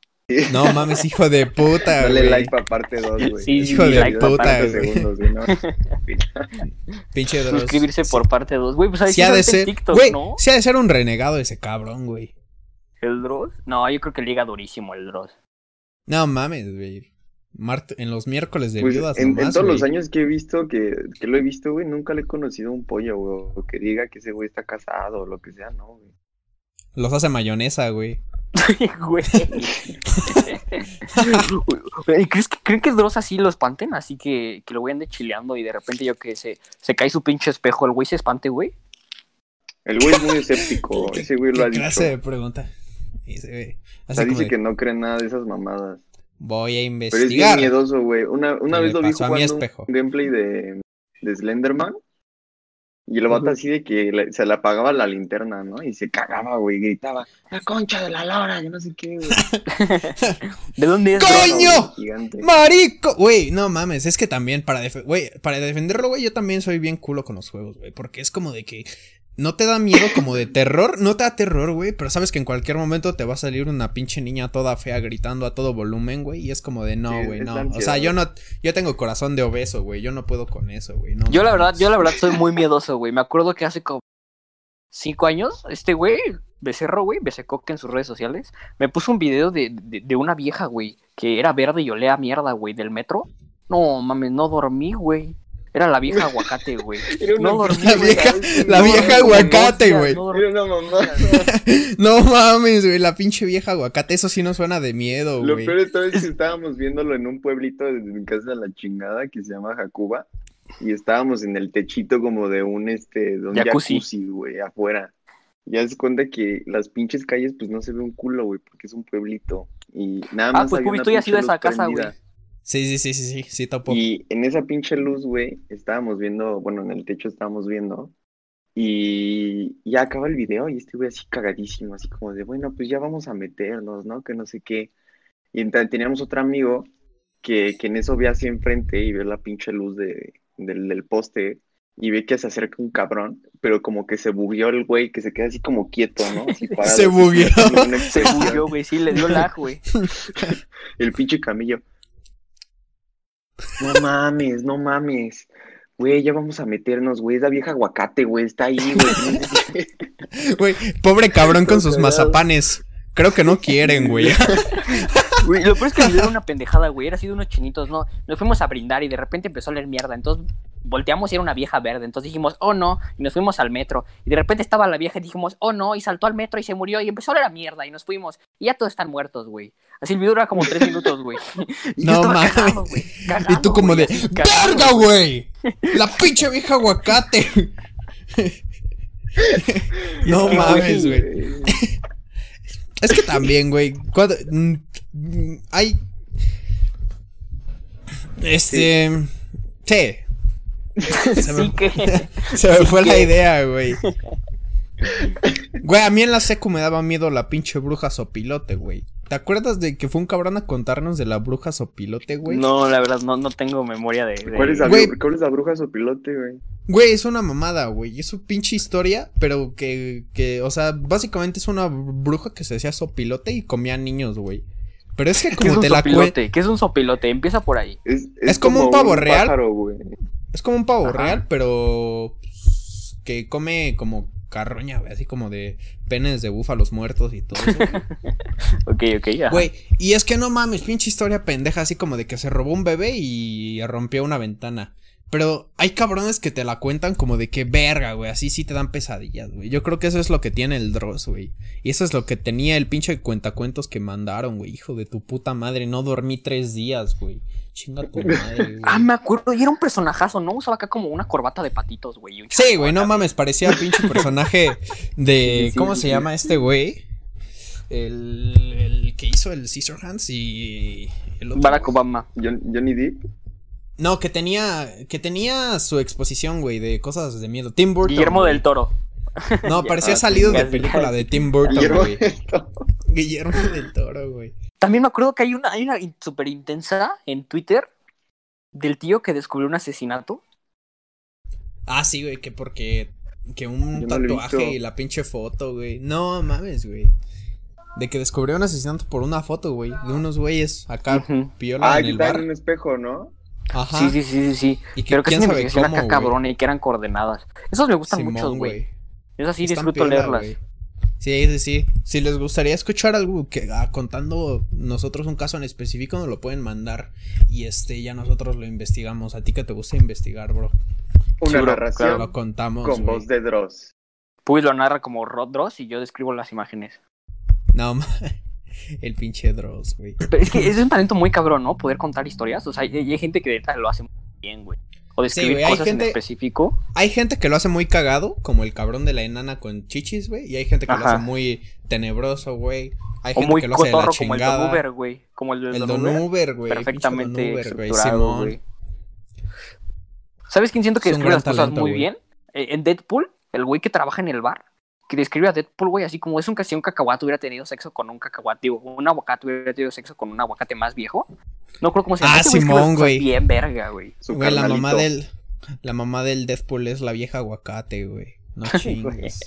No mames, hijo de puta, Dale güey. like para parte 2, güey. Sí, Hijo de Like puta, güey. segundos, güey, ¿no? [laughs] Pinche. Suscribirse por parte 2. Güey, pues ahí Sí sí ha de ser. TikTok, Güey, ¿no? sí ha de ser un renegado ese cabrón, güey. ¿El Dross? No, yo creo que liga durísimo el Dross. No mames, güey. Mart- en los miércoles de Pues, viudas en, todos los años que he visto, que, que lo he visto, güey, nunca le he conocido un pollo, güey. O que diga que ese güey está casado o lo que sea, no, güey. Los hace mayonesa, güey. [laughs] Güey. [laughs] Güey, ¿Crees que, ¿Creen que Dross así lo espanten? Así que, que lo vayan de chileando y de repente yo que se, se cae su pinche espejo, el güey se espante, güey. El güey es muy escéptico, [laughs] ese güey lo ha ¿Qué dicho. clase de pregunta? Dice, güey, O así sea, como dice de, que no cree nada de esas mamadas. Voy a Pero es bien investigar. miedoso, güey. Una, una vez lo vi pasó a mi jugando un gameplay de, de Slenderman. Y el vato así de que le- se le apagaba la linterna, ¿no? Y se cagaba, güey, gritaba, la concha de la lora, yo no sé qué, güey. [laughs] ¿De dónde es? ¡Coño! ¡Marico! Güey, no mames, es que también para, def- güey, para defenderlo, güey, yo también soy bien culo con los juegos, güey. Porque es como de que no te da miedo como de terror, no te da terror, güey, pero sabes que en cualquier momento te va a salir una pinche niña toda fea gritando a todo volumen, güey, y es como de no, güey, no. O sea, yo no, yo tengo corazón de obeso, güey, yo no puedo con eso, güey. No Yo la verdad, yo la verdad soy muy miedoso, güey. Me acuerdo que hace como cinco años, este güey, Becerro, güey, Becerroque en sus redes sociales, me puso un video de, de, de una vieja, güey, que era verde y olea a mierda, güey, del metro. No, mames, no dormí, güey. Era la vieja aguacate, güey. [laughs] Era una No dormí, La güey. vieja, la No vieja aguacate, güey. no dormí. Era una mamá. [laughs] No mames, güey, la pinche vieja aguacate, eso sí no suena de miedo, Lo güey. peor de todo es que estábamos viéndolo en un pueblito de mi casa de la chingada que se llama Jacuba. Y estábamos en el techito como de un este, de un Jacuzzi. jacuzzi, güey, afuera. Y ya se cuenta que las pinches calles, pues no se ve un culo, güey, porque es un pueblito. Y nada Ah, más. pues había Pubi, una tú ya has ido a esa casa, güey. Sí, sí, sí, sí, sí, sí, topo. Y en esa pinche luz, güey, estábamos viendo, bueno, en el techo estábamos viendo. Y ya acaba el video y este güey así cagadísimo, así como de, bueno, pues ya vamos a meternos, ¿no? Que no sé qué. Y ent- teníamos otro amigo que, que en eso ve así enfrente y ve la pinche luz de, del, del poste y ve que se acerca un cabrón, pero como que se bugueó el güey, que se queda así como quieto, ¿no? Así [laughs] parado, Se bugueó. Se bugueó, güey, sí, le dio lag, güey. [laughs] El pinche camillo. No mames, no mames. Güey, ya vamos a meternos, güey. Es la vieja aguacate, güey. Está ahí, güey. [laughs] Güey, pobre cabrón con sus mazapanes. Creo que no quieren, güey. [laughs] Güey, lo peor es que video era una pendejada, güey. Era así de unos chinitos, ¿no? Nos fuimos a brindar y de repente empezó a leer mierda. Entonces volteamos y era una vieja verde. Entonces dijimos, oh no. Y nos fuimos al metro. Y de repente estaba la vieja y dijimos, oh no. Y saltó al metro y se murió. Y empezó a leer a mierda. Y nos fuimos. Y ya todos están muertos, güey. Así el video era como tres minutos, güey. [laughs] No mames. cagado, güey, Y tú como güey, de, ¡verga, güey! La pinche vieja aguacate. [laughs] No que, mames, güey. Es que también, güey. cuando- mm, hay. Este. Sí. Se me, Sí que... [laughs] se me sí fue la idea, güey. [laughs] Güey, a mí en la secu me daba miedo la pinche bruja sopilote, güey. ¿Te acuerdas de que fue un cabrón a contarnos de la bruja sopilote, güey? No, la verdad, no, no tengo memoria de... de- ¿Cuál es la, Güey. bru- cuál es la bruja sopilote, güey? Güey, es una mamada, güey. Es su pinche historia, pero que, que, o sea, básicamente es una bruja que se hacía sopilote y comía niños, güey. Pero es que ¿Qué es como un te la sopilote? ¿Qué es un sopilote? Empieza por ahí. Es, Es como un pavo real. pájaro, güey. Es como un pavo Ajá. real, pero pues, que come como carroña, güey, así como de penes de búfalos muertos y todo eso. [laughs] Ok, ok, ya. Güey, y es que no mames, pinche historia pendeja, así como de que se robó un bebé y rompió una ventana. Pero hay cabrones que te la cuentan como de que verga, güey, así sí te dan pesadillas, güey. Yo creo que eso es lo que tiene el Dross, güey. Y eso es lo que tenía el pinche cuentacuentos que mandaron, güey. Hijo de tu puta madre, no dormí tres días, güey. Chinga tu madre, [laughs] güey. Ah, me acuerdo, y era un personajazo, ¿no? Usaba acá como una corbata de patitos, güey. Sí, güey, no mames, parecía [laughs] pinche personaje de. Sí, sí, ¿Cómo sí, se sí. llama este güey? El, el que hizo el Hands y el otro. Barack. Obama. John- Johnny Depp. No, que tenía que tenía su exposición, güey, de cosas de miedo. Tim Burton. Guillermo güey. del Toro. No, [laughs] parecía salido de película de Tim Burton, Guillermo güey. del Toro. Guillermo del Toro, güey. También me acuerdo que hay una, hay una súper intensa en Twitter del tío que descubrió un asesinato. Ah, sí, güey, que porque que un Yo tatuaje y la pinche foto, güey. No mames, güey. De que descubrió un asesinato por una foto, güey, de unos güeyes acá Ujú. piola Ah, en que el bar. en un espejo, ¿no? Ajá. Sí, sí, sí, sí, sí. Y que Pero que es una investigación cómo, acá cabrón y que eran coordenadas. Esos me gustan Simón, mucho, güey. Esas sí Están disfruto piola, leerlas. Sí, sí, sí. Si les gustaría escuchar algo que ah, contando nosotros un caso en específico, nos lo pueden mandar y este ya nosotros lo investigamos. A ti que te gusta investigar, bro. Una Sí, bro, narración claro. Lo contamos. con voz de Dross. Puy lo narra como Rod Dross y yo describo las imágenes. No, [laughs] [laughs] el pinche Dross, güey. Pero es que es un talento muy cabrón, ¿no? Poder contar historias. O sea, y hay gente que neta lo hace muy bien, güey. O describir hay cosas gente- en específico. Hay gente que lo hace muy cagado, como el cabrón de la enana con chichis, güey. Y hay gente que lo hace muy tenebroso, güey. Hay O gente muy que lo hace de la cotorro como el Don chingada. Uber, güey. Como el, El Don Don Uber. Güey. Perfectamente Don Uber, güey. estructurado, Simón. güey. ¿Sabes quién siento que Es describe las cosas talento, muy bien? Eh, en Deadpool, el güey que trabaja en el bar, que describe a Deadpool, güey, así como es un que si un cacahuate hubiera tenido sexo con un cacahuate, digo, un aguacate hubiera tenido sexo con un aguacate más viejo. No creo cómo se llama. Ah, Simón, güey. Bien verga, güey. La mamá del. La mamá del Deathpool es la vieja aguacate, güey. No [laughs] chingues.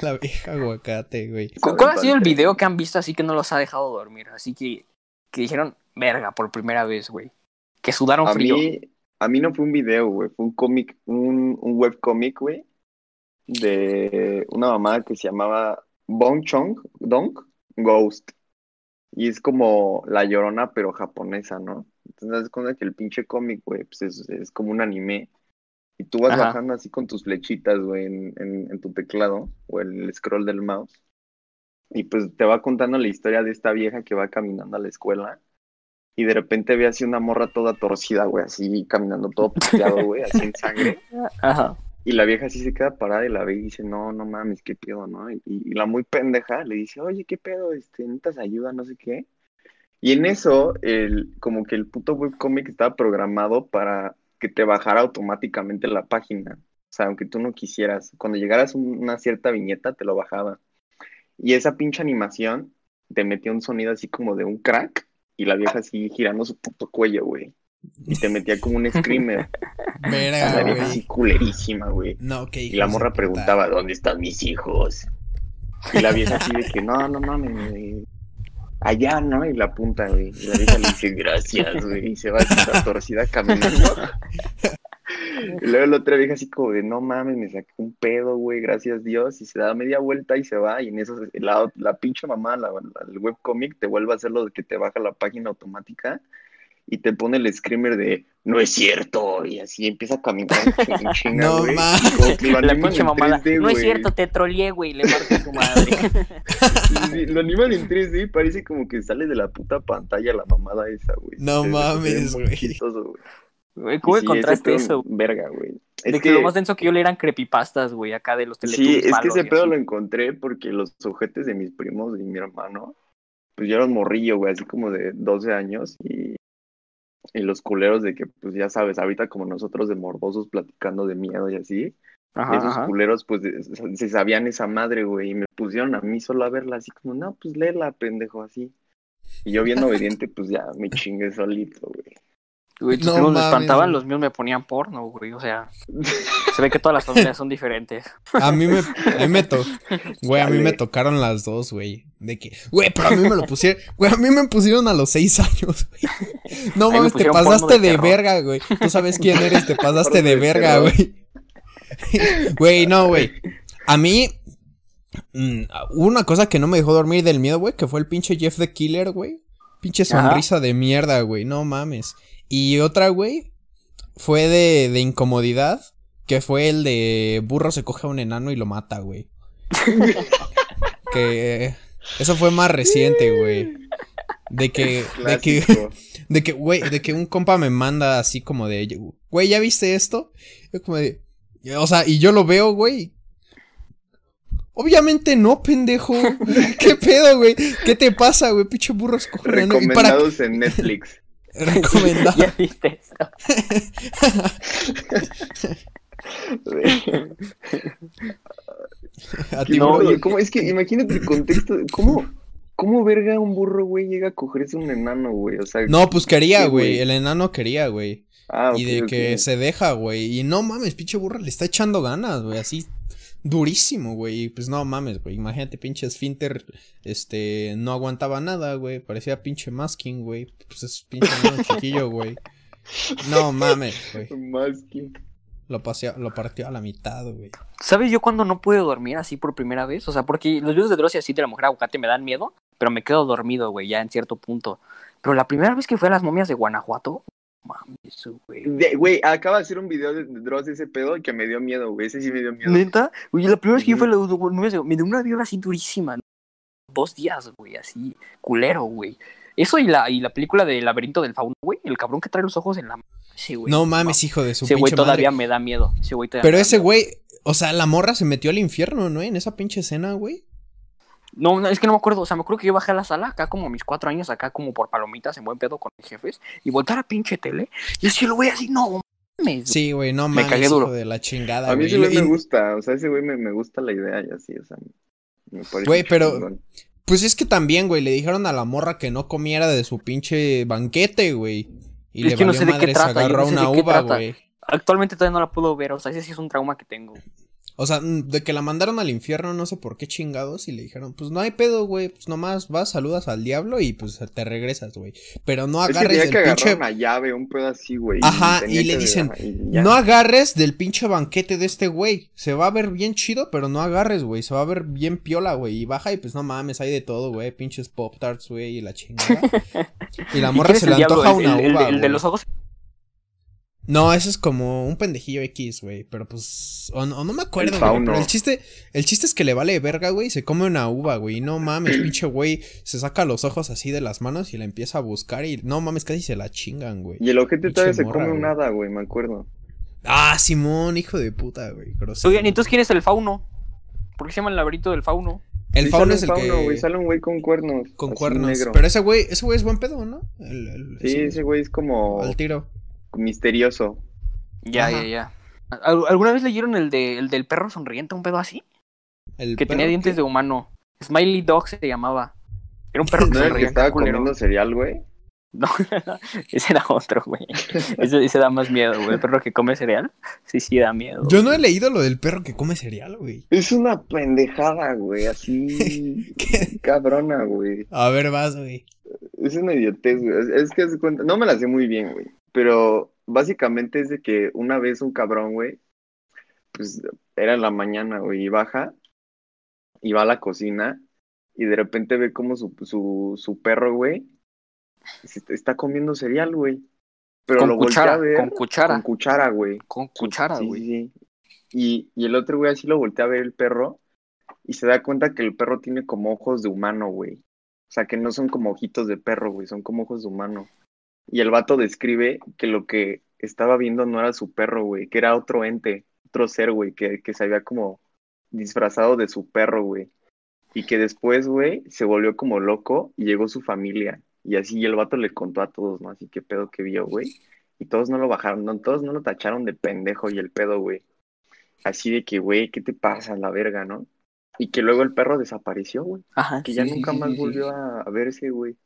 la vieja aguacate, güey. ¿Cu- ¿Cuál ha sido el video que han visto así que no los ha dejado dormir? Así que, que dijeron, verga, por primera vez, güey. Que sudaron A frío. mí, a mí no fue un video, güey. Fue un cómic, un, un webcómic, güey. De una mamá que se llamaba Bong Chong Dong Ghost. Y es como la llorona, pero japonesa, ¿no? Entonces, cuenta que el pinche cómic, güey, pues es, es como un anime. Y tú vas Ajá. bajando así con tus flechitas, güey, en, en, en tu teclado o en el scroll del mouse. Y pues te va contando la historia de esta vieja que va caminando a la escuela. Y de repente ve así una morra toda torcida, güey, así caminando todo puteado, [laughs] güey, así en sangre. Ajá. Y la vieja así se queda parada y la ve y dice, no, no mames, qué pedo, ¿no? Y, y la muy pendeja le dice, oye, qué pedo, este, necesitas ayuda, no sé qué. Y en eso, el, como que el puto webcomic estaba programado para que te bajara automáticamente la página. O sea, aunque tú no quisieras. Cuando llegaras una cierta viñeta, te lo bajaba. Y esa pinche animación te metía un sonido así como de un crack y la vieja así girando su puto cuello, güey. Y te metía como un screamer. [laughs] Verga, la vieja así culerísima, güey. No, Y la morra preguntaba, ¿dónde están mis hijos? Y la vieja así de que, no, no mames, güey. Allá, ¿no? Y la apunta, güey. Y la vieja le dice, gracias, güey. Y se va así toda torcida caminando. [laughs] Y luego la otra vieja así como de, no mames, me saqué un pedo, güey, gracias Dios. Y se da media vuelta y se va. Y en eso la, la pinche mamá, la, la- el webcomic, te vuelve a hacer lo de que te baja la página automática y te pone el screamer de, no es cierto. Y así empieza a caminar [laughs] chinga, No güey. [laughs] La pinche mamada. 3D, no es cierto, te troleé, güey. Le marco a su madre. Sí, [laughs] sí, lo animan en 3D y parece como que sale de la puta pantalla la mamada esa, güey. No mames, güey. chistoso, güey. Güey, ¿Cómo sí, encontraste eso? Verga, güey. Es de que, lo más denso que yo le eran creepypastas, güey, acá de los Sí, Teletubbies es que ese pedo así. lo encontré porque los sujetes de mis primos y mi hermano, pues yo era un morrillo, güey, así como de 12 años y, y los culeros de que, pues ya sabes, ahorita como nosotros de morbosos platicando de miedo y así, Ajá, esos ajá. culeros pues se sabían esa madre, güey, y me pusieron a mí solo a verla así como, no, pues léela, pendejo, así. Y yo bien obediente, pues ya me chingué solito, güey. Güey, tus No primos me espantaban, los míos me ponían porno, güey. O sea, se ve que todas las familias son diferentes. A mí me, a mí me to- güey, a mí me tocaron las dos, güey. De que, güey, pero a mí me lo pusieron, güey, a mí me pusieron a los seis años, güey. No mames, te pasaste de verga, güey. Tú sabes quién eres, te pasaste de verga, güey. [laughs] Güey, no, güey. A mí, mm, hubo una cosa que no me dejó dormir del miedo, güey, que fue el pinche Jeff the Killer, güey. Pinche Ajá. sonrisa de mierda, güey, no mames. Y otra, güey, fue de, de incomodidad, que fue el de burro se coge a un enano y lo mata, güey. [laughs] que eso fue más reciente, güey. De que, de que, [laughs] de que, güey, de que un compa me manda así como de, güey, ¿ya viste esto? Yo como de, o sea, y yo lo veo, güey. Obviamente no, pendejo. [laughs] ¿Qué pedo, güey? ¿Qué te pasa, güey? Pinche burro un enano. ¿Y para Recomendados en Netflix. Recomendado? [laughs] ¿Ya viste eso? [laughs] A ti, No, bro. oye, ¿cómo? Es que imagínate el contexto. ¿Cómo, cómo verga un burro, güey, llega a cogerse un enano, güey? O sea, No, pues quería, ¿qué, güey. El enano quería, güey. Ah, y ok, de que se deja, güey. Y no mames, pinche burro le está echando ganas, güey. Así durísimo, güey. Y pues no mames, güey. Imagínate, pinche esfínter, este, no aguantaba nada, güey. Parecía pinche masking, güey. Pues es pinche [laughs] chiquillo, güey. No mames, güey. Que. Lo, pasea- lo partió a la mitad, güey. ¿Sabes yo cuando no puedo dormir así por primera vez? O sea, porque los videos de Dross y así de la mujer aguacate me dan miedo, pero me quedo dormido, güey, ya en cierto punto. Pero la primera vez que fui a las momias de Guanajuato, mames, güey. De- Güey, acaba de hacer un video de de Dross de ese pedo que me dio miedo, güey. Ese sí me dio miedo. ¿Neta? Oye, la primera vez que yo fui a Ujú. las momias de- me dio una vibra así durísima. Dos días, güey, así, culero, güey. Eso y la, y la película del laberinto del fauno, güey. El cabrón que trae los ojos en la. Sí, güey. No mames, hijo de su Ese güey todavía madre. me da miedo. Ese güey Pero ese miedo. güey, o sea, la morra se metió al infierno, ¿no? En esa pinche escena, güey. No, no, es que no me acuerdo. O sea, me acuerdo que yo bajé a la sala acá como a mis cuatro años, acá como por palomitas en buen pedo con mis jefes. Y voltar a pinche tele. Y así lo voy así, no mames. Sí, güey, no Me mames, cagué hijo duro. de la chingada, A mí ese güey me gusta. O sea, ese güey me, me gusta la idea y así, o sea. Me parece Güey, pero- chingón. Pues es que también, güey, le dijeron a la morra que no comiera de su pinche banquete, güey. Y Es le que no sé de qué madre, se trata, yo agarró no sé de una qué uva, trata. güey. Actualmente todavía no la puedo ver. O sea, ese sí es un trauma que tengo. O sea, de que la mandaron al infierno, no sé por qué chingados, y le dijeron, pues no hay pedo, güey, pues nomás vas, saludas al diablo y pues te regresas, güey. Pero no Es que agarres tenía del que pinche... una llave, un pedo así, güey. Ajá, y le que- dicen. No agarres del pinche banquete de este güey. Se va a ver bien chido, pero no agarres, güey. Se va a ver bien piola, güey. Y baja y pues no mames, hay de todo, güey. Pinches pop tarts, güey, y la chingada. [laughs] y la ¿Y morra se le diablo? antoja ¿El- una el, el- uva, el de los ojos. No, eso es como un pendejillo X, güey. Pero pues. O, no- o no me acuerdo, El güey. Pero el chiste. El chiste es que le vale verga, güey. y Se come una uva, güey. y No mames, pinche güey. Se saca los ojos así de las manos y la empieza a buscar. Y no mames, casi se la chingan, güey. Y el ojete todavía se come un güey. hada, güey, me acuerdo. Ah, Simón, hijo de puta, güey. Oigan, ¿y entonces quién es el fauno? ¿Por qué se llama el laberinto del fauno? El Sí, fauno es el un fauno, que. sale un güey con cuernos. Con cuernos. negro. Pero ese güey, ese güey es buen pedo, ¿no? El- el- Sí, ese güey es como Al tiro. Misterioso. Ya, Ajá. ya, ya. ¿Al- ¿Alguna vez leyeron el, de, el del perro sonriente, un pedo así? El Que tenía dientes que- de humano. Smiley Dog se llamaba. Era un perro que ¿No era el que estaba culero. comiendo cereal, güey? No, [laughs] ese era otro, güey. Ese, ese da más miedo, güey. El perro que come cereal, sí, sí da miedo. Yo no he leído lo del perro que come cereal, güey. Es una pendejada, güey, así [laughs] ¿Qué? cabrona, güey. A ver, vas, güey. Es una idiotez, güey. Es, que no me la sé muy bien, güey. Pero básicamente es de que una vez un cabrón, güey, pues era en la mañana, güey, y baja, y va a la cocina, y de repente ve como su, su, su perro, güey, está- comiendo cereal, güey. Pero con lo cuchara, a ver con cuchara, con cuchara, güey. con cuchara, Sí, güey. sí, sí. Y, y el otro güey así lo voltea a ver el perro y se da cuenta que el perro tiene como ojos de humano, güey. O sea, que no son como ojitos de perro, güey, son como ojos de humano. Y el vato describe que lo que estaba viendo no era su perro, güey, que era otro ente, otro ser, güey, que, que se había como disfrazado de su perro, güey. Y que después, güey, se volvió como loco y llegó su familia. Y así el vato le contó a todos, ¿no? Así que pedo que vio, güey. Y todos no lo bajaron, no, todos no lo tacharon de pendejo y el pedo, güey. Así de que, güey, ¿qué te pasa, la verga, no? Y que luego el perro desapareció, güey. Ajá, Que sí, ya nunca más volvió a, a verse, güey.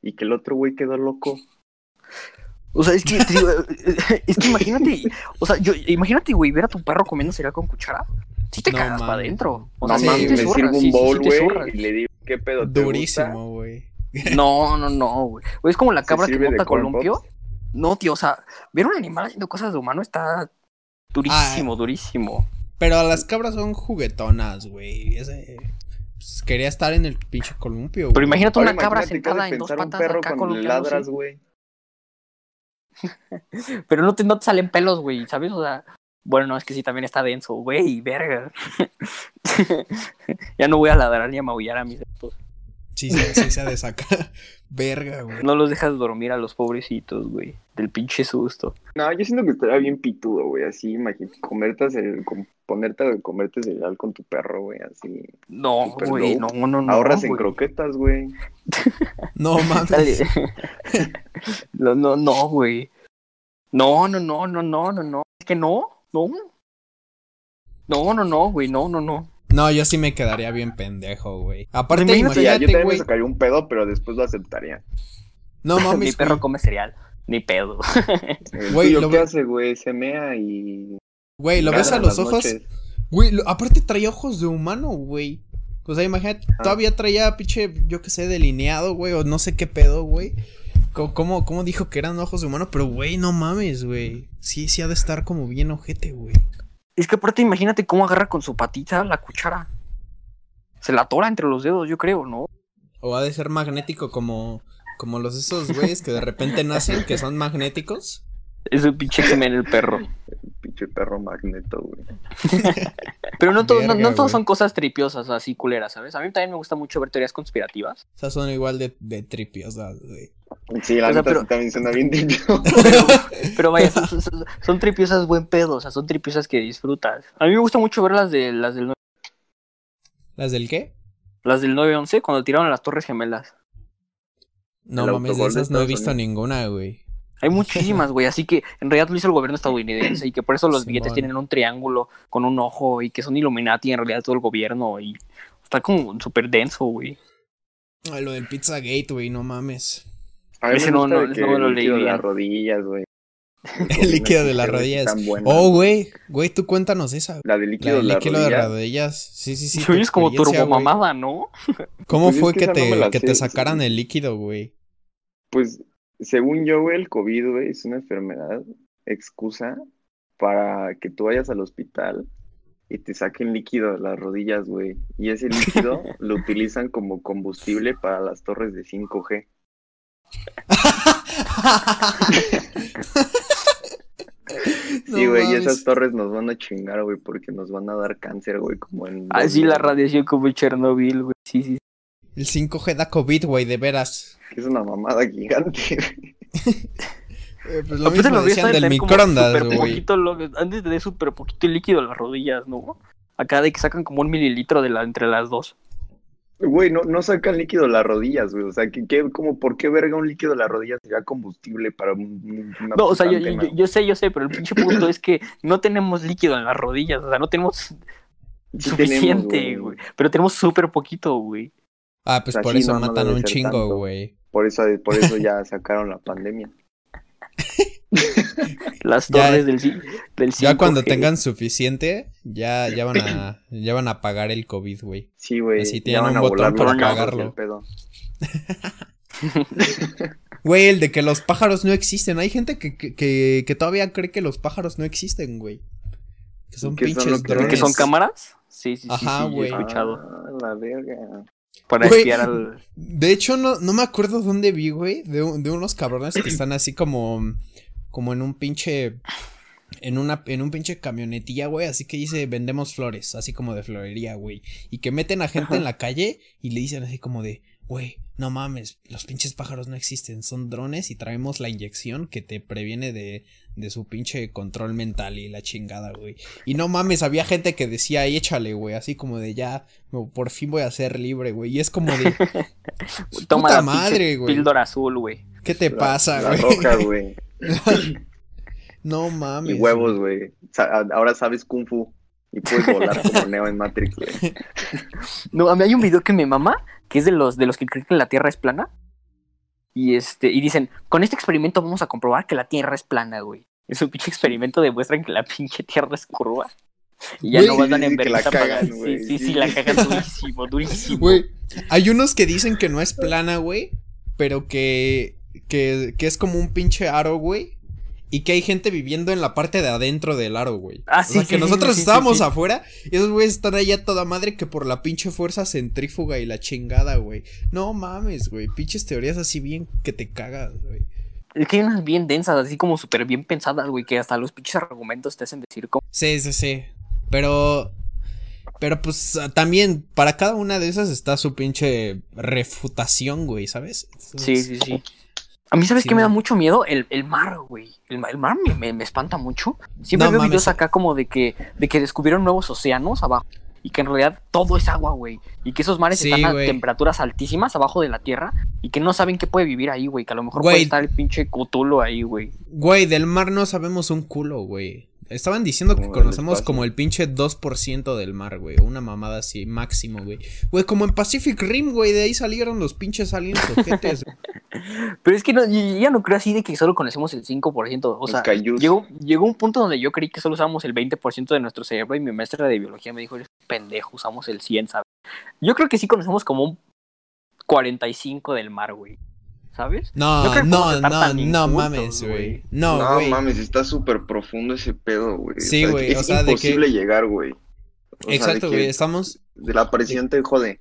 Y que el otro güey quedó loco. O sea, es que, te digo, [laughs] es que imagínate, o sea, yo, imagínate, güey, ver a tu perro comiendo cereal con cuchara. Sí te No cagas para adentro. O No sea, sí te me zurras, sirvo un sí, sí bowl, güey, y le digo, ¿qué pedo? ¿te? Durísimo, güey. [laughs] No, no, no, güey. Es como la ¿Se cabra que monta columpio. No, tío, o sea, ver un animal haciendo cosas de humano está durísimo, durísimo. Pero las cabras son juguetonas, güey. Ese... pues, quería estar en el pinche columpio, Pero güey. imagínate Ahora una cabra imagínate sentada en dos patas acá columpiándose. ladras, güey. [laughs] Pero no te, no te salen pelos, güey, ¿sabes? O sea, bueno, no, es que sí también está denso, güey, verga. [laughs] ya no voy a ladrar ni a maullar a mis gatos. Sí, sí, sí se ha de sacar. [laughs] Verga, güey. No los dejas dormir a los pobrecitos, güey, del pinche susto. No, yo siento que estaría bien pitudo, güey, así, imagínate, comerte cereal, com- ponerte a comerte cereal con tu perro, güey, así. No, güey, no, no, no. Ahorras en croquetas, güey. No [laughs] mames. [laughs] No, no, no, güey. No, no, no, no, no, no, no. Es que no, no. No, no, no, güey, no, no, no. No, yo sí me quedaría bien pendejo, güey. Aparte, Imagínate, Sí, ya, yo imagínate, también me sacaría un pedo, pero después lo aceptaría. No [laughs] Mi mames, perro güey. come cereal, ni pedo. Güey, lo ¿qué ve- hace, güey? Se mea y... Güey, lo ves a los ojos. noches. Güey, lo- aparte traía ojos de humano, güey. O sea, imagínate, Ah. todavía traía pinche, yo qué sé, delineado, güey, o no sé qué pedo, güey. ¿Cómo, cómo dijo que eran ojos de humano? Pero, güey, no mames, güey. Sí, sí ha de estar como bien ojete, güey. Es que aparte imagínate cómo agarra con su patita la cuchara. Se la atora entre los dedos, yo creo, ¿no? O ha de ser magnético como, como los esos güeyes que de repente nacen, que son magnéticos. Es un pinche X-Men el perro. Pinche perro magneto, güey. [laughs] Pero no, todo- no, Verga, no todos güey. son cosas tripiosas, así culeras, ¿sabes? A mí también me gusta mucho ver teorías conspirativas. O sea, son igual de, de tripiosas, güey. Sí, la O sea, neta pero- sí también suena bien dicho. [laughs] Pero vaya, son, son- son- son tripiosas buen pedo, o sea, son tripiosas que disfrutas. A mí me gusta mucho ver las de las del, ¿Las del qué? las del 911 cuando tiraron a las Torres Gemelas. No mames, de esas no he visto ninguna, güey. Hay muchísimas, güey, así que en realidad lo hizo el gobierno estadounidense y que por eso los billetes tienen un triángulo con un ojo y que son Illuminati en realidad todo el gobierno y está como súper denso, güey. Ay, lo del Pizzagate, güey, no mames. A me no- no- no me lo el leí líquido de bien. las rodillas, güey. [laughs] El líquido de las rodillas. Oh, güey, güey, tú cuéntanos esa. La de La líquido del de las líquido de las rodillas. rodillas. Sí, sí, sí. Oyes como turbomamada, ¿no? ¿Cómo Pues es fue que no te, que sé, te sí. sacaran el líquido, güey? Pues, según yo, güey, el COVID, güey, es una enfermedad excusa para que tú vayas al hospital y te saquen líquido de las rodillas, güey. Y ese líquido [laughs] lo utilizan como combustible para las torres de 5G. [laughs] Sí, No güey, y esas torres nos van a chingar, güey, porque nos van a dar cáncer, güey, como en... Así dos la radiación como en Chernobyl, güey. Sí, sí. El 5G da COVID, güey, de veras. Es una mamada gigante, güey. Eh, pues lo Aparte, mismo días decían del microondas, güey. lo- Antes de súper poquito líquido en las rodillas, ¿no? Acá de que sacan como un mililitro de la, entre las dos. Güey, no, no sacan líquido de las rodillas, güey. O sea, que, que- como, ¿por qué verga un líquido de las rodillas sería combustible para un, un- una No, o sea, yo, yo, sé, yo sé, pero el pinche punto es que no tenemos líquido en las rodillas, o sea, no tenemos Sí suficiente, tenemos, güey. Pero tenemos súper poquito, güey. Ah, pues O sea, por sí, eso no, no matan un chingo, güey. Por eso, por eso ya [laughs] sacaron la pandemia. [laughs] Las Ya- torres del, ci- del Ya cuando 5G. tengan suficiente, ya, ya van a, [laughs] ya van a pagar el COVID, güey. Sí, güey. Así ya tienen van un a botón volar para pagarlo. Güey, el de que los pájaros no existen. Hay gente que, que, que, que todavía cree que los pájaros no existen, güey. Que son ¿Qué son pinches que- drones. ¿Que son cámaras? Sí, sí, sí, Ajá, sí, yo he güey. escuchado. Ah, la verga. Para Güey. espiar al... De hecho, no, no me acuerdo dónde vi, güey, de, de unos cabrones que están así como, como en un pinche, en una, en un pinche camionetilla, güey, así que dice, vendemos flores, así como de florería, güey, y que meten a gente Ajá. en la calle y le dicen así como de, güey, no mames, los pinches pájaros no existen, son drones y traemos la inyección que te previene de, de su pinche control mental y la chingada, güey. Y no mames, había gente que decía, "Ay, échale, güey, así como de ya, por fin voy a ser libre, güey, y es como de... [laughs] Toma puta la madre, güey. píldora azul, güey. ¿Qué te La- pasa, güey? roja, [laughs] güey. [laughs] no mames. Y huevos, güey. Ahora sabes Kung Fu. Y puedes volar como [laughs] Neo en Matrix, güey. [laughs] No, a mí hay un video que me mama, que es de los, de los que creen que la Tierra es plana. Y este, y dicen, con este experimento vamos a comprobar que la Tierra es plana, güey. Es un pinche experimento, demuestran que la pinche Tierra es curva. Y ya no vas sí, en sí, que la cagan, güey, sí, sí. la cagan durísimo, durísimo. Güey, hay unos que dicen que no es plana, güey, pero que, que, que es como un pinche aro, güey. Y que hay gente viviendo en la parte de adentro del aro, güey. Ah, o sí, sea, sí, que sí, nosotros estábamos afuera y esos güeyes están allá toda madre que por la pinche fuerza centrífuga y la chingada, güey. No mames, güey. Pinches teorías así bien que te cagas, güey. Es que hay unas bien densas, así como súper bien pensadas, güey, que hasta los pinches argumentos te hacen decir como... Sí, sí, sí. Pero. Pero pues también para cada una de esas está su pinche refutación, güey, ¿sabes? Sí, sí, sí. A mí, ¿sabes Sí, qué me da mucho miedo? El, el mar, güey. El, ma- el mar me, me- me espanta mucho. Siempre No veo videos acá como de que, de que descubrieron nuevos océanos abajo. Y que en realidad todo es agua, güey. Y que esos mares Sí, están a temperaturas altísimas abajo de la tierra. Y que no saben qué puede vivir ahí, güey. Que a lo mejor puede estar el pinche Cthulhu ahí, güey. Güey, del mar no sabemos un culo, güey. Estaban diciendo que Como conocemos espacio. como el pinche 2% del mar, güey. Una mamada así, máximo, güey. Güey, como en Pacific Rim, güey. De ahí salieron los pinches aliens ojetes. [laughs] Pero es que no, ya no creo así de que solo conocemos el 5%. O sea, llegó, llegó un punto donde yo creí que solo usábamos el 20% de nuestro cerebro y mi maestra de biología me dijo, eres pendejo, usamos el 100, ¿sabes? Yo creo que sí conocemos como un 45 del mar, güey. ¿Sabes? No, No no, no, no mames, güey. güey. No, No, mames, está súper profundo ese pedo, güey. Sí, güey, Es o sea, de que- imposible llegar, güey. De Exacto, güey. Estamos. De la presión te jode.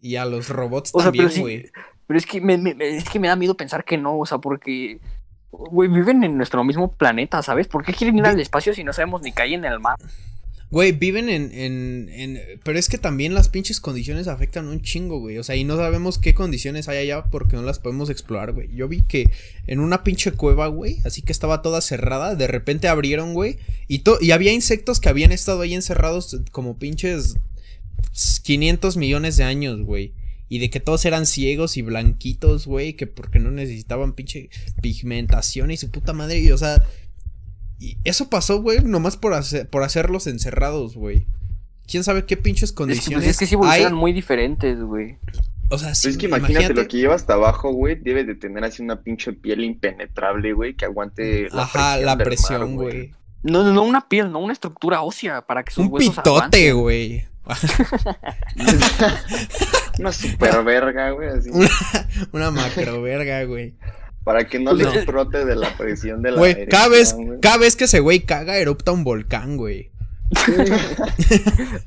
Y a los robots O sea, pero también, sí- güey. Pero es que me, me- me- es que me da miedo pensar que no, o sea, porque... Güey, viven en nuestro mismo planeta, ¿sabes? ¿Por qué quieren ir al espacio si no sabemos ni caer en el mar? Güey, viven en, en, en... Pero es que también las pinches condiciones afectan un chingo, güey. O sea, y no sabemos qué condiciones hay allá porque no las podemos explorar, güey. Yo vi que en una pinche cueva, güey, así que estaba toda cerrada, de repente abrieron, güey. Y, to- y había insectos que habían estado ahí encerrados como pinches 500 millones de años, güey. Y de que todos eran ciegos y blanquitos, güey, que porque no necesitaban pinche pigmentación y su puta madre. Y, o sea, y eso pasó, güey, nomás por, hacer, por hacerlos encerrados, güey. ¿Quién sabe qué pinches Es que, condiciones pues, es que sí hay? evolucionan muy diferentes, güey. O sea, sí, es que imagínate, lo que lleva hasta abajo, güey, debe de tener así una pinche piel impenetrable, güey, que aguante la Ajá, presión la presión, güey. No, no, no una piel, no una estructura ósea para que sus Un huesos pitote, güey. [laughs] Una super verga, güey, así. [laughs] Una- Una macro verga, güey. Para que no le No. explote de la presión de la Güey, cada vez, güey. cada vez que ese güey caga, erupta un volcán, güey. [laughs]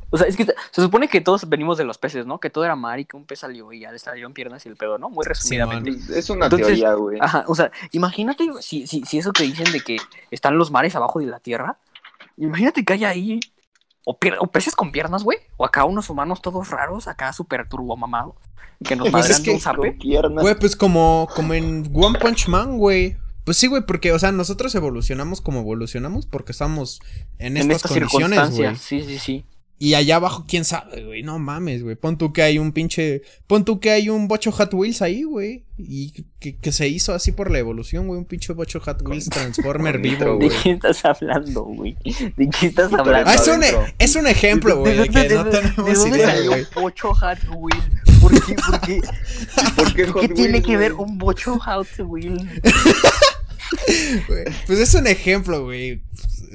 O sea, es que se supone que todos venimos de los peces, ¿no? Que todo era mar y que un pez salió y ya le salieron piernas y el pedo, ¿no? Muy resumidamente. Es una Entonces, teoría, güey. Ajá, o sea, imagínate si, si, si eso que dicen de que están los mares abajo de la tierra. Imagínate que haya ahí o, o peces con piernas, güey. O acá unos humanos todos raros, acá súper turbomamados. Que nos Pues es que- un zape. Güey, pues como, como en One Punch Man, güey. Pues sí, güey, porque, o sea, nosotros evolucionamos como evolucionamos porque estamos en, En estas, estas condiciones, güey. Sí, sí, sí. Y allá abajo, quién sabe, güey. No mames, güey. Pon tú que hay un pinche. Pon tú que hay un bocho Hot Wheels ahí, güey. Y que, que se hizo así por la evolución, güey. Un pinche bocho Hot Wheels [laughs] Transformer vivo, nitro, ¿De güey. qué estás hablando, güey? ¿De qué estás hablando? Ah, es un, adentro. es un ejemplo, güey. ¿De, de que de- no tenemos ¿de dónde idea, salió güey. Ocho Hot Wheels? ¿Por qué? ¿Por qué? [laughs] ¿Por qué, ¿Qué Hot tiene Wheels, que ver güey? un bocho Hot Wheels? [laughs] Güey, Pues es un ejemplo, güey.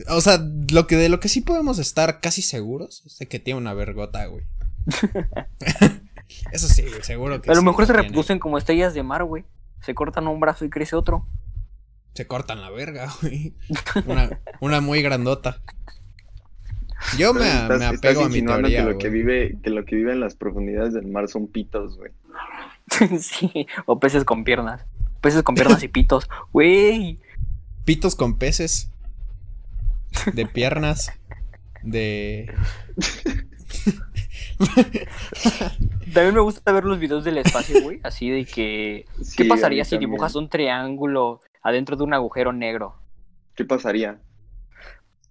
O sea, lo que de lo que sí podemos estar casi seguros es de que tiene una vergota, güey. [laughs] Eso sí, güey, seguro que A lo sí mejor se tiene. reproducen como estrellas de mar, güey. Se cortan un brazo y crece otro. Se cortan la verga, güey. Una, una muy grandota. Yo me, Estás- me estás apego a mi teoría, que lo que vive, que lo que vive en las profundidades del mar son pitos, güey. [laughs] sí, o peces con piernas. Peces con piernas y pitos. Güey. Pitos con peces. De piernas. De. También me gusta ver los videos del espacio, güey. Así de que. Sí, ¿Qué pasaría si dibujas un triángulo adentro de un agujero negro? ¿Qué pasaría?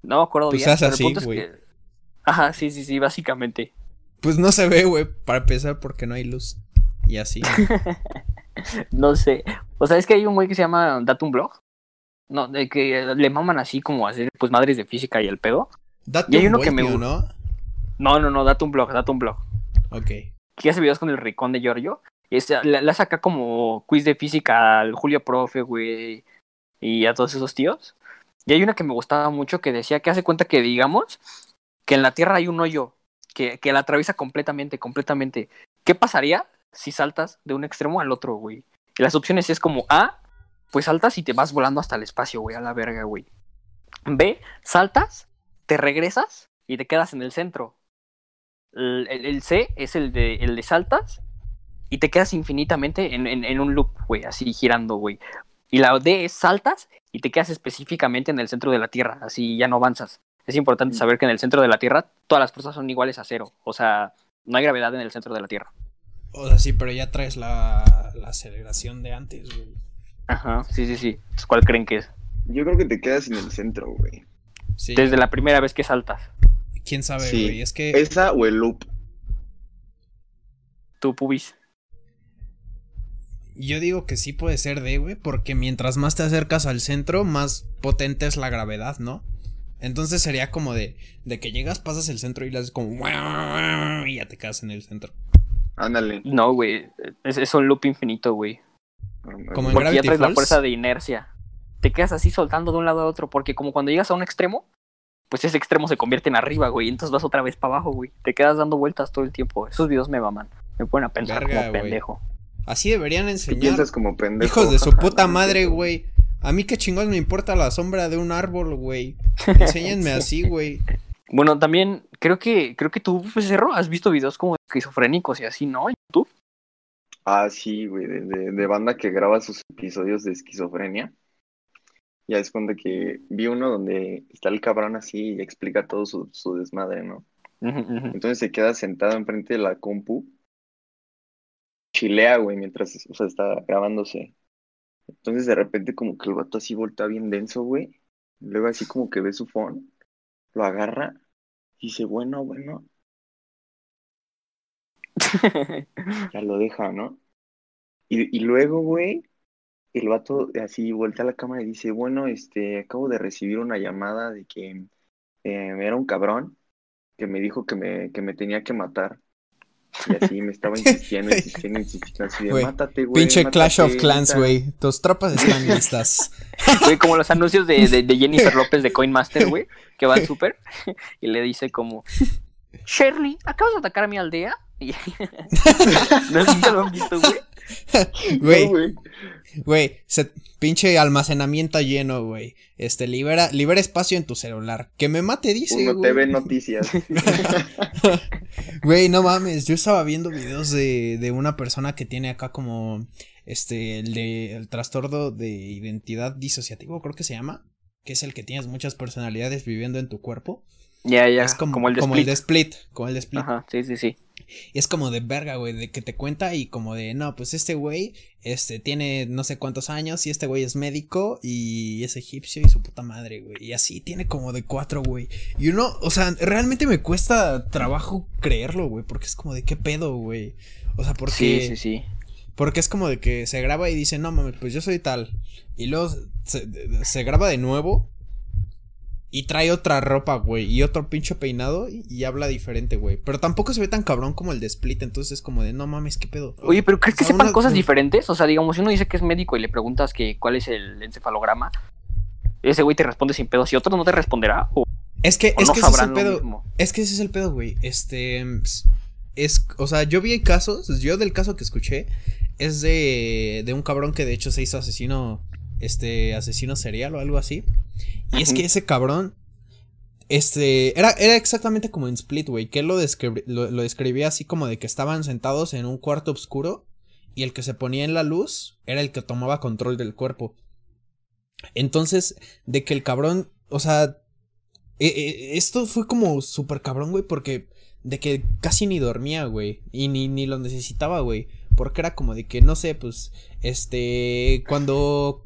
No me acuerdo Pues bien. pero el así, punto es güey. que- Ajá, sí, sí, sí, básicamente. Pues no se ve, güey. Para empezar, porque no hay luz. Y así. [laughs] No sé. O sea, es que hay un güey que se llama Datum Blog. No, de que le maman así como hacer pues madres de física y el pedo. Date Y hay un uno que me. ¿no? No, no, no, Datum Blog, Datum Blog. Ok. que hace videos con el ricón de Giorgio. Y este, le, le saca como quiz de física al Julio Profe, güey, y a todos esos tíos. Y hay una que me gustaba mucho que decía que hace cuenta que, digamos, que en la Tierra hay un hoyo que, que la atraviesa completamente, completamente. ¿Qué pasaría si saltas de un extremo al otro, güey? Y las opciones es como A, pues saltas y te vas volando hasta el espacio, güey, a la verga, güey. B, saltas, te regresas y te quedas en el centro. El, el- el C es el de, el de saltas y te quedas infinitamente en, en- en un loop, güey, así girando, güey. Y la D es saltas y te quedas específicamente en el centro de la Tierra, así ya no avanzas. Es importante saber que en el centro de la Tierra todas las fuerzas son iguales a cero. O sea, no hay gravedad en el centro de la Tierra. O sea, sí, pero ya traes la, la aceleración de antes, güey. Ajá, sí, sí, sí. ¿Cuál creen que es? Yo creo que te quedas en el centro, güey. Sí. Desde la primera vez que saltas. ¿Quién sabe, Sí. güey? Es que. Esa o el loop. Tú, pubis. Yo digo que sí puede ser de, güey, porque mientras más te acercas al centro, más potente es la gravedad, ¿no? Entonces sería como de, de que llegas, pasas el centro y le haces como... Y ya te quedas en el centro. Ándale. No, güey. Es, es un loop infinito, güey. Como en Porque ya traes la fuerza de inercia. Te quedas así soltando de un lado a otro. Porque como cuando llegas a un extremo, pues ese extremo se convierte en arriba, güey. Entonces vas otra vez para abajo, güey. Te quedas dando vueltas todo el tiempo. Esos videos me maman. Me ponen a pensar Verga, como güey. pendejo. Así deberían enseñar. piensas como pendejo. Hijos de su puta [laughs] madre, güey. A mí qué chingón me importa la sombra de un árbol, güey. [laughs] Enséñenme así, güey. Bueno, también creo que creo que tú, pues, Cerro, has visto videos como esquizofrénicos y así, ¿no? En YouTube. Ah, sí, güey, de, de- de banda que graba sus episodios de esquizofrenia. Ya es cuando que vi uno donde está el cabrón así y explica todo su, su desmadre, ¿no? Entonces se queda sentado enfrente de la compu, chilea, güey, mientras, o sea, está grabándose. Entonces de repente como que el vato así voltea bien denso, güey. Luego así como que ve su phone, lo agarra y dice, bueno, bueno, ya lo deja, ¿no? Y, y luego, güey, el vato así voltea a la cámara y dice, bueno, este, acabo de recibir una llamada de que eh, era un cabrón que me dijo que me, que me tenía que matar. Y así me estaba [laughs] insistiendo, insistiendo, insistiendo, así de Güey, mátate, güey. Pinche Clash of Clans, neta". güey. Tus tropas están [laughs] listas. Güey, como los anuncios de, de, de Jennifer López de Coinmaster, güey, que va al [laughs] súper y le dice como, Shirley, ¿acabas de atacar a mi aldea? [laughs] ¿No lo han visto, güey? Güey, [laughs] güey. güey, se- pinche almacenamiento lleno, güey. Este, libera, libera espacio en tu celular. Que me mate, dice, Uno güey. TV Noticias. [laughs] Güey, no mames, yo estaba viendo videos de, de una persona que tiene acá como, este, el de, el trastorno de identidad disociativo, creo que se llama. Que es el que tienes muchas personalidades viviendo en tu cuerpo. Ya, ya, es como, como, el de como Split. el de Split, como el de Split. Ajá, sí, sí, sí. Y es como de verga, güey, de que te cuenta y como de, no, pues este güey, este, tiene no sé cuántos años y este güey es médico y es egipcio y su puta madre, güey. Y así tiene como de cuatro, güey. Y uno, o sea, realmente me cuesta trabajo creerlo, güey, porque es como de qué pedo, güey. O sea, porque... Sí, sí, sí. Porque es como de que se graba y dice, no mames, pues yo soy tal. Y luego se, se graba de nuevo. Y trae otra ropa, güey. Y otro pinche peinado. Y, y habla diferente, güey. Pero tampoco se ve tan cabrón como el de Split. Entonces es como de, no mames, ¿qué pedo? Oye, pero ¿crees que O sea, sepan una- cosas diferentes? O sea, digamos, si uno dice que es médico y le preguntas que cuál es el encefalograma, ese güey te responde sin pedos y otro no te responderá. O, Es que, o es no que ese es el pedo. Es que ese es el pedo, güey. Este. Es. O sea, yo vi casos. Yo del caso que escuché. Es de. De un cabrón que de hecho se hizo asesino. Este. Asesino serial o algo así. Y es que ese cabrón. Este. Era, era exactamente como en Split, güey. Que él lo, lo, lo describía así como de que estaban sentados en un cuarto oscuro. Y el que se ponía en la luz era el que tomaba control del cuerpo. Entonces, de que el cabrón. O sea. eh, eh, esto fue como súper cabrón, güey, porque de que casi ni dormía, güey, y ni, ni lo necesitaba, güey, porque era como de que, no sé, pues, este, cuando,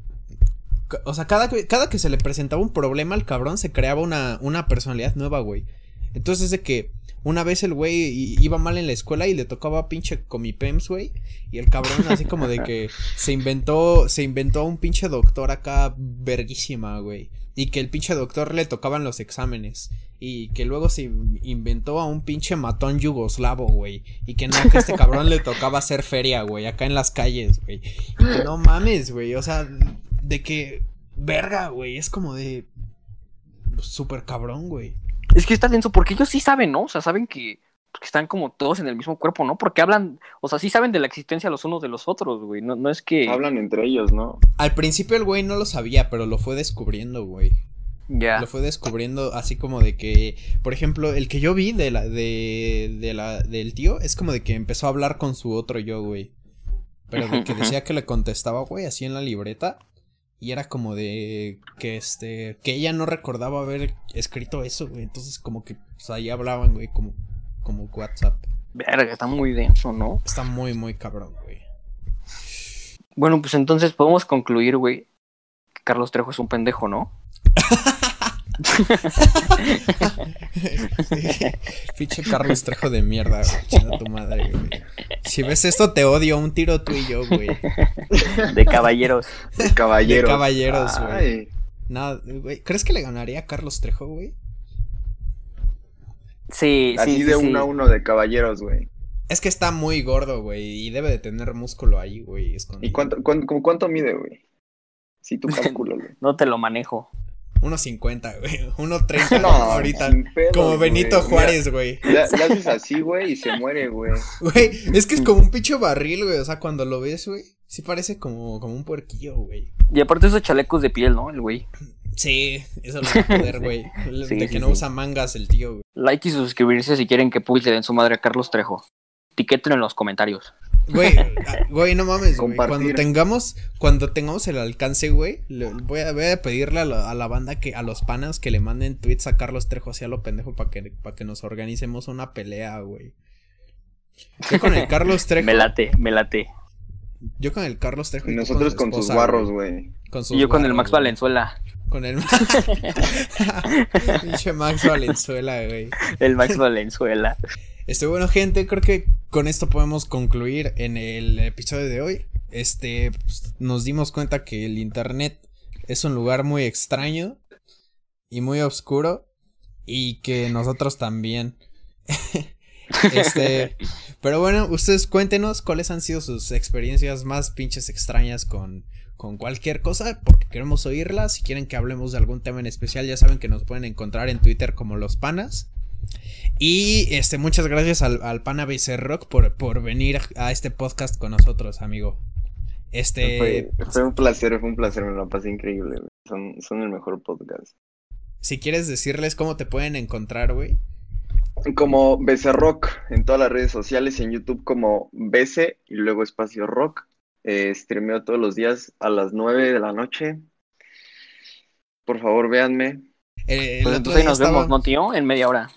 o sea, cada, que- cada que se le presentaba un problema al cabrón, se creaba una, una personalidad nueva, güey. Entonces, de que una vez el güey iba mal en la escuela y le tocaba pinche comipems, güey, y el cabrón así como de que [laughs] se inventó, se inventó a un pinche doctor acá verguísima, güey. Y que el pinche doctor le tocaban los exámenes. Y que luego se in- inventó a un pinche matón yugoslavo, güey. Y que no, que este cabrón le tocaba hacer feria, güey, acá en las calles, güey. Y que no mames, güey. O sea, de que. Verga, güey. Es como de. Súper cabrón, güey. Es que está denso porque ellos sí saben, ¿no? O sea, saben que, que están como todos en el mismo cuerpo, ¿no? Porque hablan, o sea, sí saben de la existencia los unos de los otros, güey. No, no es que... Hablan entre ellos, ¿no? Al principio el güey no lo sabía, pero lo fue descubriendo, güey. Ya. Lo fue descubriendo así como de que, por ejemplo, el que yo vi de la, de, de la, del tío es como de que empezó a hablar con su otro yo, güey. Pero de que [laughs] decía que le contestaba, güey, así en la libreta. Y era como de que este, que ella no recordaba haber escrito eso, güey. Entonces como que, pues ahí hablaban, güey, como, como WhatsApp. Verga, está muy denso, ¿no? Está muy, muy cabrón, güey. Bueno, pues entonces podemos concluir, güey, que Carlos Trejo es un pendejo, ¿no? [laughs] [laughs] Pinche Carlos Trejo de mierda, güey. Tu madre, güey. Si ves esto, te odio. Un tiro tú y yo, güey. De caballeros. [laughs] De caballeros. De caballeros, güey. Nada, güey. ¿Crees que le ganaría a Carlos Trejo, güey? Sí, Así sí, de sí, sí. uno a uno de caballeros, güey. Es que está muy gordo, güey. Y debe de tener músculo ahí, güey. escondido. ¿Y cuánto, cuánto, cuánto mide, güey? Si tú [laughs] calculas, güey. No te lo manejo. 1.50, güey. 1.30 [laughs] No, ahorita. Como Benito güey. Juárez, güey. Le, le haces así, güey, y se muere, güey. Güey, es que es como un [laughs] pinche barril, güey. O sea, cuando lo ves, güey, sí parece como, como un puerquillo, güey. Y aparte esos chalecos de piel, ¿no? El güey. Sí, eso lo va a poder, [laughs] güey. Sí, de sí, que no sí. usa mangas el tío, güey. Like y suscribirse si quieren que Puy le den su madre a Carlos Trejo. Etiqueten en los comentarios. Güey, [laughs] güey, no mames, güey. Cuando tengamos, cuando tengamos el alcance, güey, le- voy a, voy a pedirle a la, a la banda que, a los panas que le manden tweets a Carlos Trejo así a lo pendejo para que, para que nos organicemos una pelea, güey. Yo con el Carlos [laughs] Trejo. Me late, me late. Yo con el Carlos Trejo. Y nosotros con sus guarros, güey. Con sus Y yo con el Max güey. Valenzuela. Con el [laughs] Pinche Max Valenzuela, güey. El Max Valenzuela. Este, bueno, gente, creo que con esto podemos concluir en el episodio de hoy. Este, pues, nos dimos cuenta que el internet es un lugar muy extraño y muy oscuro y que nosotros también. [laughs] este, pero bueno, ustedes cuéntenos cuáles han sido sus experiencias más pinches extrañas con, con cualquier cosa, porque queremos oírlas. Si quieren que hablemos de algún tema en especial, ya saben que nos pueden encontrar en Twitter como los panas. Y este, muchas gracias al, al pana Rock por, por venir a este podcast con nosotros, amigo. Este, Fue, fue un placer, fue un placer, me lo pasé increíble. Son, son el mejor podcast. si quieres decirles cómo te pueden encontrar, güey. Como BC Rock en todas las redes sociales, en YouTube como BC y luego Espacio Rock. Eh, streameo todos los días a las 9 de la noche. Por favor, véanme. Eh, Pues entonces ahí nos estaba- vemos, ¿no, tío? En media hora.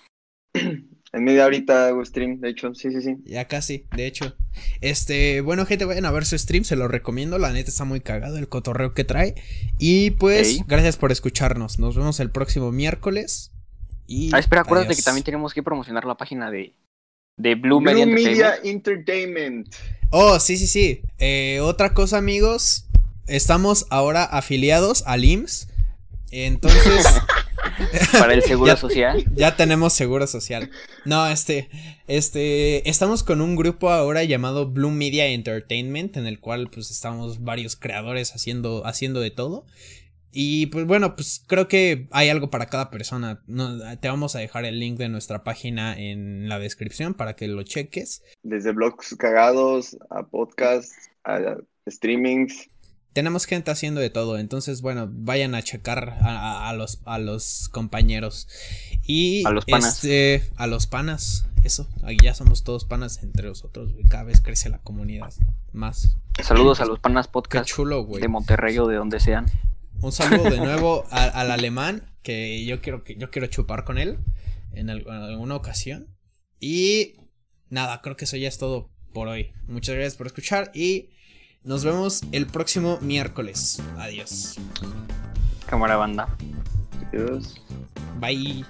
[clears throat] En media horita hago stream, de hecho, sí, sí, sí. Ya casi, de hecho. Este, bueno, gente, vayan a ver su stream, se lo recomiendo. La neta está muy cagado el cotorreo que trae. Y pues, gracias por escucharnos. Nos vemos el próximo miércoles. Y Ah, espera, acuérdate adiós. que también tenemos que promocionar la página de, de Blue, Blue Media Media Entertainment. Oh, sí, sí, sí. Eh, otra cosa, amigos. Estamos ahora afiliados al IMSS. Entonces, [laughs] para el seguro [laughs] Ya- social. Ya tenemos seguro social. No, este, este, estamos con un grupo ahora llamado Blue Media Entertainment, en el cual pues estamos varios creadores haciendo, haciendo de todo. Y pues bueno, pues creo que hay algo para cada persona. No, te vamos a dejar el link de nuestra página en la descripción para que lo cheques. Desde blogs cagados a podcasts, a streamings. Tenemos gente haciendo de todo, entonces bueno, vayan a checar a, a- a los, a los compañeros. Y A los panas. este, a los panas, eso, aquí ya somos todos panas entre nosotros, güey, cada vez crece la comunidad más. Saludos a los panas Qué podcast chulo, güey. de Monterrey o de donde sean. Un saludo de [laughs] nuevo a- al alemán, que yo quiero que yo quiero chupar con él en, en alguna ocasión. Y nada, creo que eso ya es todo por hoy. Muchas gracias por escuchar y nos vemos el próximo miércoles. Adiós. Cámara banda. Adiós. Bye.